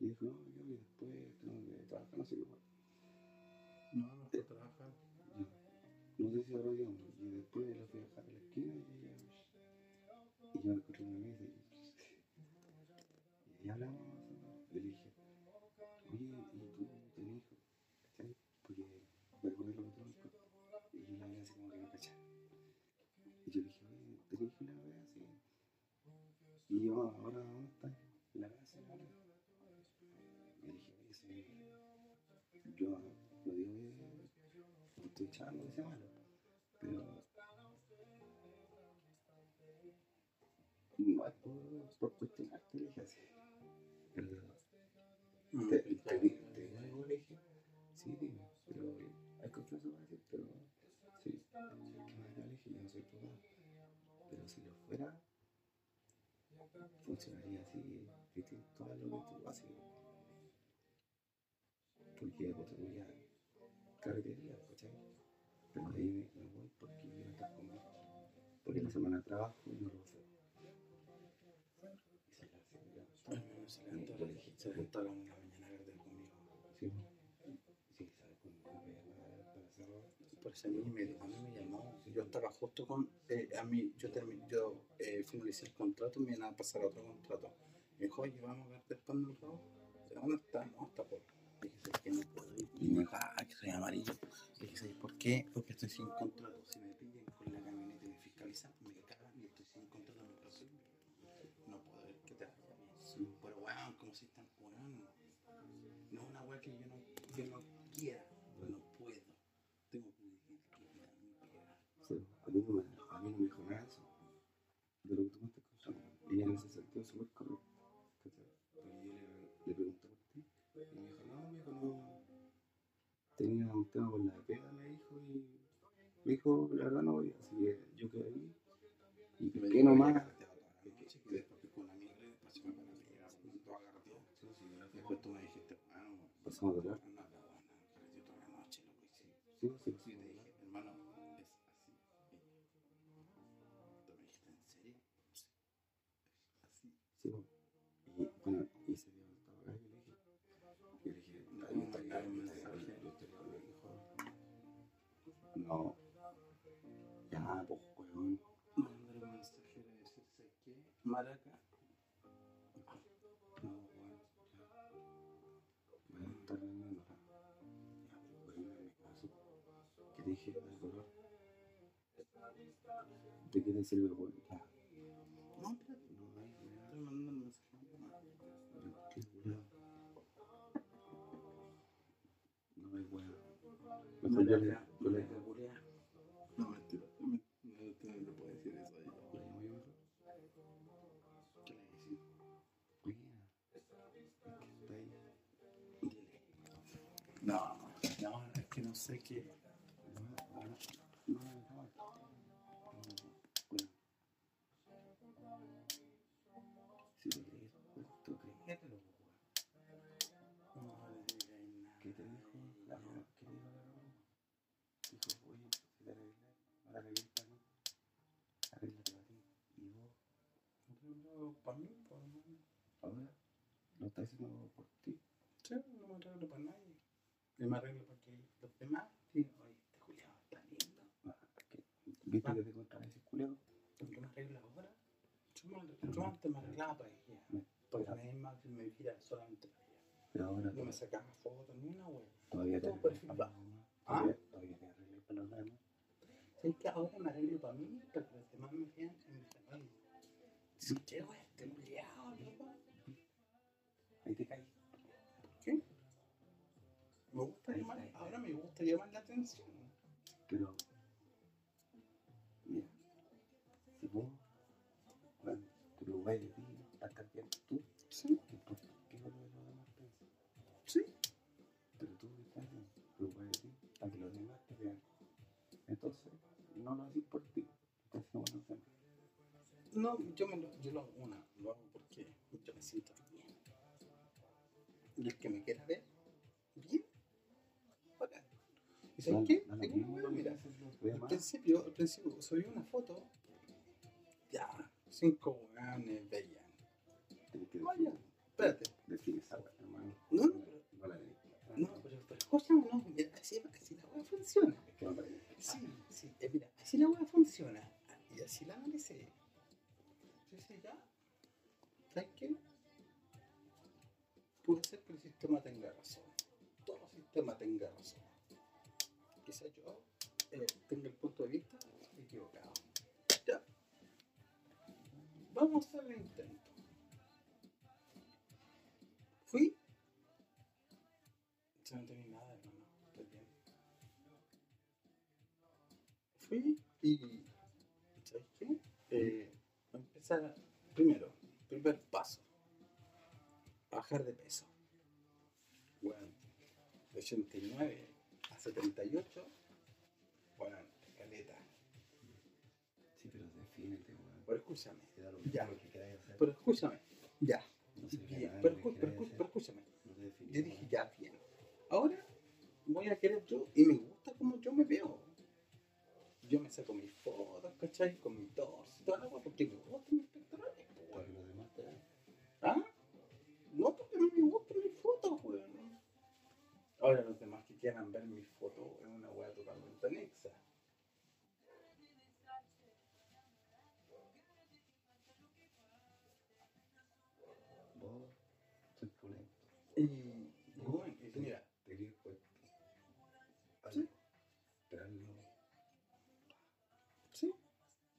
Y dijo, no, yo y después tengo que trabajar, no sé qué más. No, no fue a trabajar. No sé si habrá ido, y después la fui a dejar a la esquina y ella, y yo me encontré en una mesa y, y hablamos, Y yo, ahora, ¿dónde estás? Y la. Y le dije, oye, yo no digo que estoy echando que sea malo, pero no es por, por cuestionarte, le dije así. Pero Mm, te, te, di- te digo algo, le dije, sí, dime, pero hay confianza para decir, pero sí, que más le dije, yo no soy tu pero si lo fuera, funcionaría así, distinto a lo que tú haces. Porque pues tú ya carretería, ¿cachai? Pero de ahí me, voy porque quiero estar conmigo. Porque la semana trabajo y no lo sé. Y se la hace, hermano, se levantó, se levantó a la Por mí me, a mí me llamó. Yo estaba justo con. eh, a mí, yo, terminé, yo eh, finalicé el contrato me iban a pasar a otro contrato. Me dijo, oye, vamos a ver después del robo. ¿Dónde está? No, está por. Dije, ¿sabes qué? No puedo ir. Y me dijo, ah, que soy amarillo. Dije, ¿sabes por qué? Porque estoy sin contrato. Si me pillan con la camioneta y me fiscalizan, me cagan y estoy sin contrato. No puedo ver que te vaya bien. Pero, weón, como si están weón. No una weá que yo no, yo no Y en ese sentido es súper. Porque yo le, le pregunté por ti. Y me dijo, no, me dijo, no. Tenía un tema con la pega, me dijo, y me dijo, la verdad no voy. Así que yo quedé ahí. Y me dijo, nomás. Después fui con una amiga y después se me fue la Maraca. No, weón, ya. Voy a estar vendiendo acá. Ya, pues, weón, en mi caso. Que te dije. ¿De qué te sirve, weón? Ya. No, espérate. No hay, weón. Estoy mandando un mensaje. Qué weón. No hay. Mejor yo le, Maraca, yo le, que sé. Si lo. ¿Qué te dijo? ¿Qué te dijo? Dijo, oye, si te arreglas, no la arregles para mí. Para ti. Y vos, No, ahora, lo estás haciendo por ti. Sí, no me arreglo para nadie. Yo me arreglo para que los demás digan, oye, este Julián está lindo. Ah, ¿qué? ¿Viste que te contaba ese? ¿Por qué me arreglo ahora? Yo, me, yo antes me arreglaba para ella. Porque nadie más me viera solamente para ella. Pero ahora No me sacaba fotos ni una wea. todavía te todo bajo. los demás. ¿Ah? Todavía, te arreglas para los demás. ¿Sabes que ahora me arreglo para mí? Para que los demás me vean y me dicen, oye, Sí. ¿qué wea este culiao, loco? Ahí te caes. ¿Qué? Me gusta llamar, ahora me gusta llamar la atención. Pero, te preocupás de ti, vas a estar bien tú, Sí, ¿qué importa? ¿Qué es lo los demás piensan? sí. Pero tú estás te preocupás de ti, para que los demás te vean. Entonces, no lo haces por ti, haciendo por los demás. No, yo, me lo, yo lo hago una, lo hago porque yo me siento bien. Y el que me quiera ver, bien, bacán. ¿Sabes Da- qué? Tengo una mira. haces. Al principio, al principio subí una foto. Ya, cinco weones veían. Tienes que Vaya, espérate. esa weá, hermano. No, no, pero- No la pero, pero escúchame, no, mira, así, así la weá funciona. Sí, sí, eh, mira, así la weá funciona. Y así la analicé. Decía, ya, ¿sabes qué? Puede ser que el sistema tenga razón. Todo sistema tenga razón. Quizás yo eh, tenga el punto de vista equivocado. Vamos a hacer el intento. Fui. Ya no tenía nada, hermano. Estoy bien. Fui y. ¿Sabes qué? Eh, empezar. Primero, primer paso. Bajar de peso. Bueno, de 89 a 78. Pero escúchame. Ya. Pero escúchame. Ya. No Bien, pero, pero escúchame. No Yo dije, ya, bien. Ahora voy a querer yo y me gusta como yo me veo. Yo me saco mis fotos, ¿cachai? Con mi torso y toda la agua porque me gustan mis pectorales, vean. ¿Ah? No, porque mí me gustan mis fotos, weón. Ahora los demás que quieran ver mis fotos es una weá totalmente anexa. Y, y mira, Te puesto. Al Sí. sí,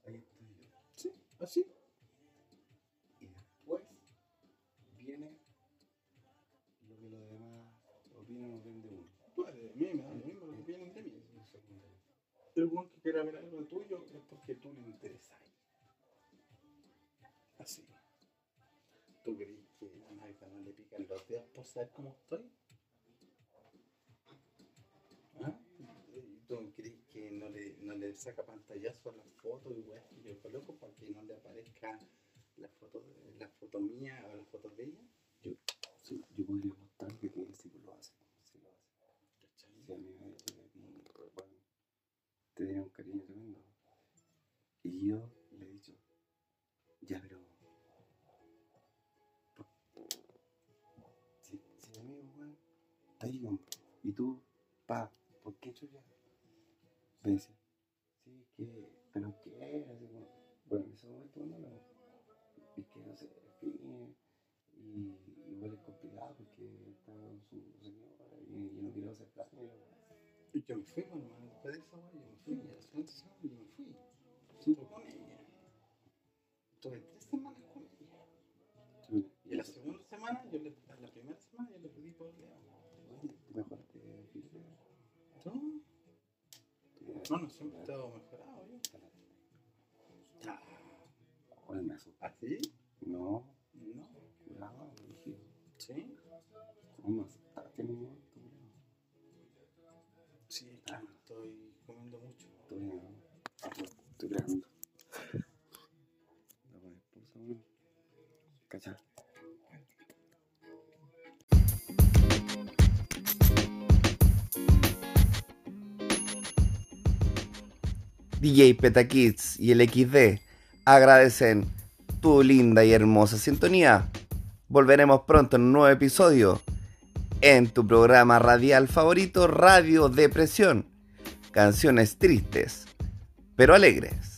Ahí estoy yo. sí, así. Y después viene lo que los demás opinan o ven de uno. Vale, a mí me da lo mismo lo que vienen de mí. El weón que quiera ver algo tuyo es porque tú le interesas. Pican los dedos por saber cómo estoy? ¿Ah? ¿Y ¿Tú crees que no le, no le saca pantallazo a las fotos y weas que yo coloco para que no le aparezca la foto, la foto mía o las fotos de ella? Sí, yo podría apostar que sí lo hace. Sí lo hace. Si a mí me bueno, te tenía un cariño tremendo. Y yo le he dicho, ya, pero. Está ahí, weón, y tú, pa, ¿por qué chucha? Me dice, sí, que, pero qué, así como, bueno, en ese momento no lo. Es que no sé, define. Y igual es complicado porque está con su señora y yo no quiero hacer planes. Y yo me fui, bueno, hermano, después de esa wea, yo me fui, a la siguiente semana yo me fui. Estuve con ella. Estuve tres semanas con ella. Y a la segunda semana, yo le, a la primera semana, yo le pedí por Leo. Mejor te fíjate. ¿No? No, no, siempre he estado mejorado yo. Ah, me asusta. ¿Así? No, No. curado, dije. ¿Sí? ¿Cómo asustaste curado? Sí, me estoy comiendo mucho. Estoy, no, estoy grabando. DJ Petakids y el XD agradecen tu linda y hermosa sintonía. Volveremos pronto en un nuevo episodio en tu programa radial favorito Radio Depresión. Canciones tristes, pero alegres.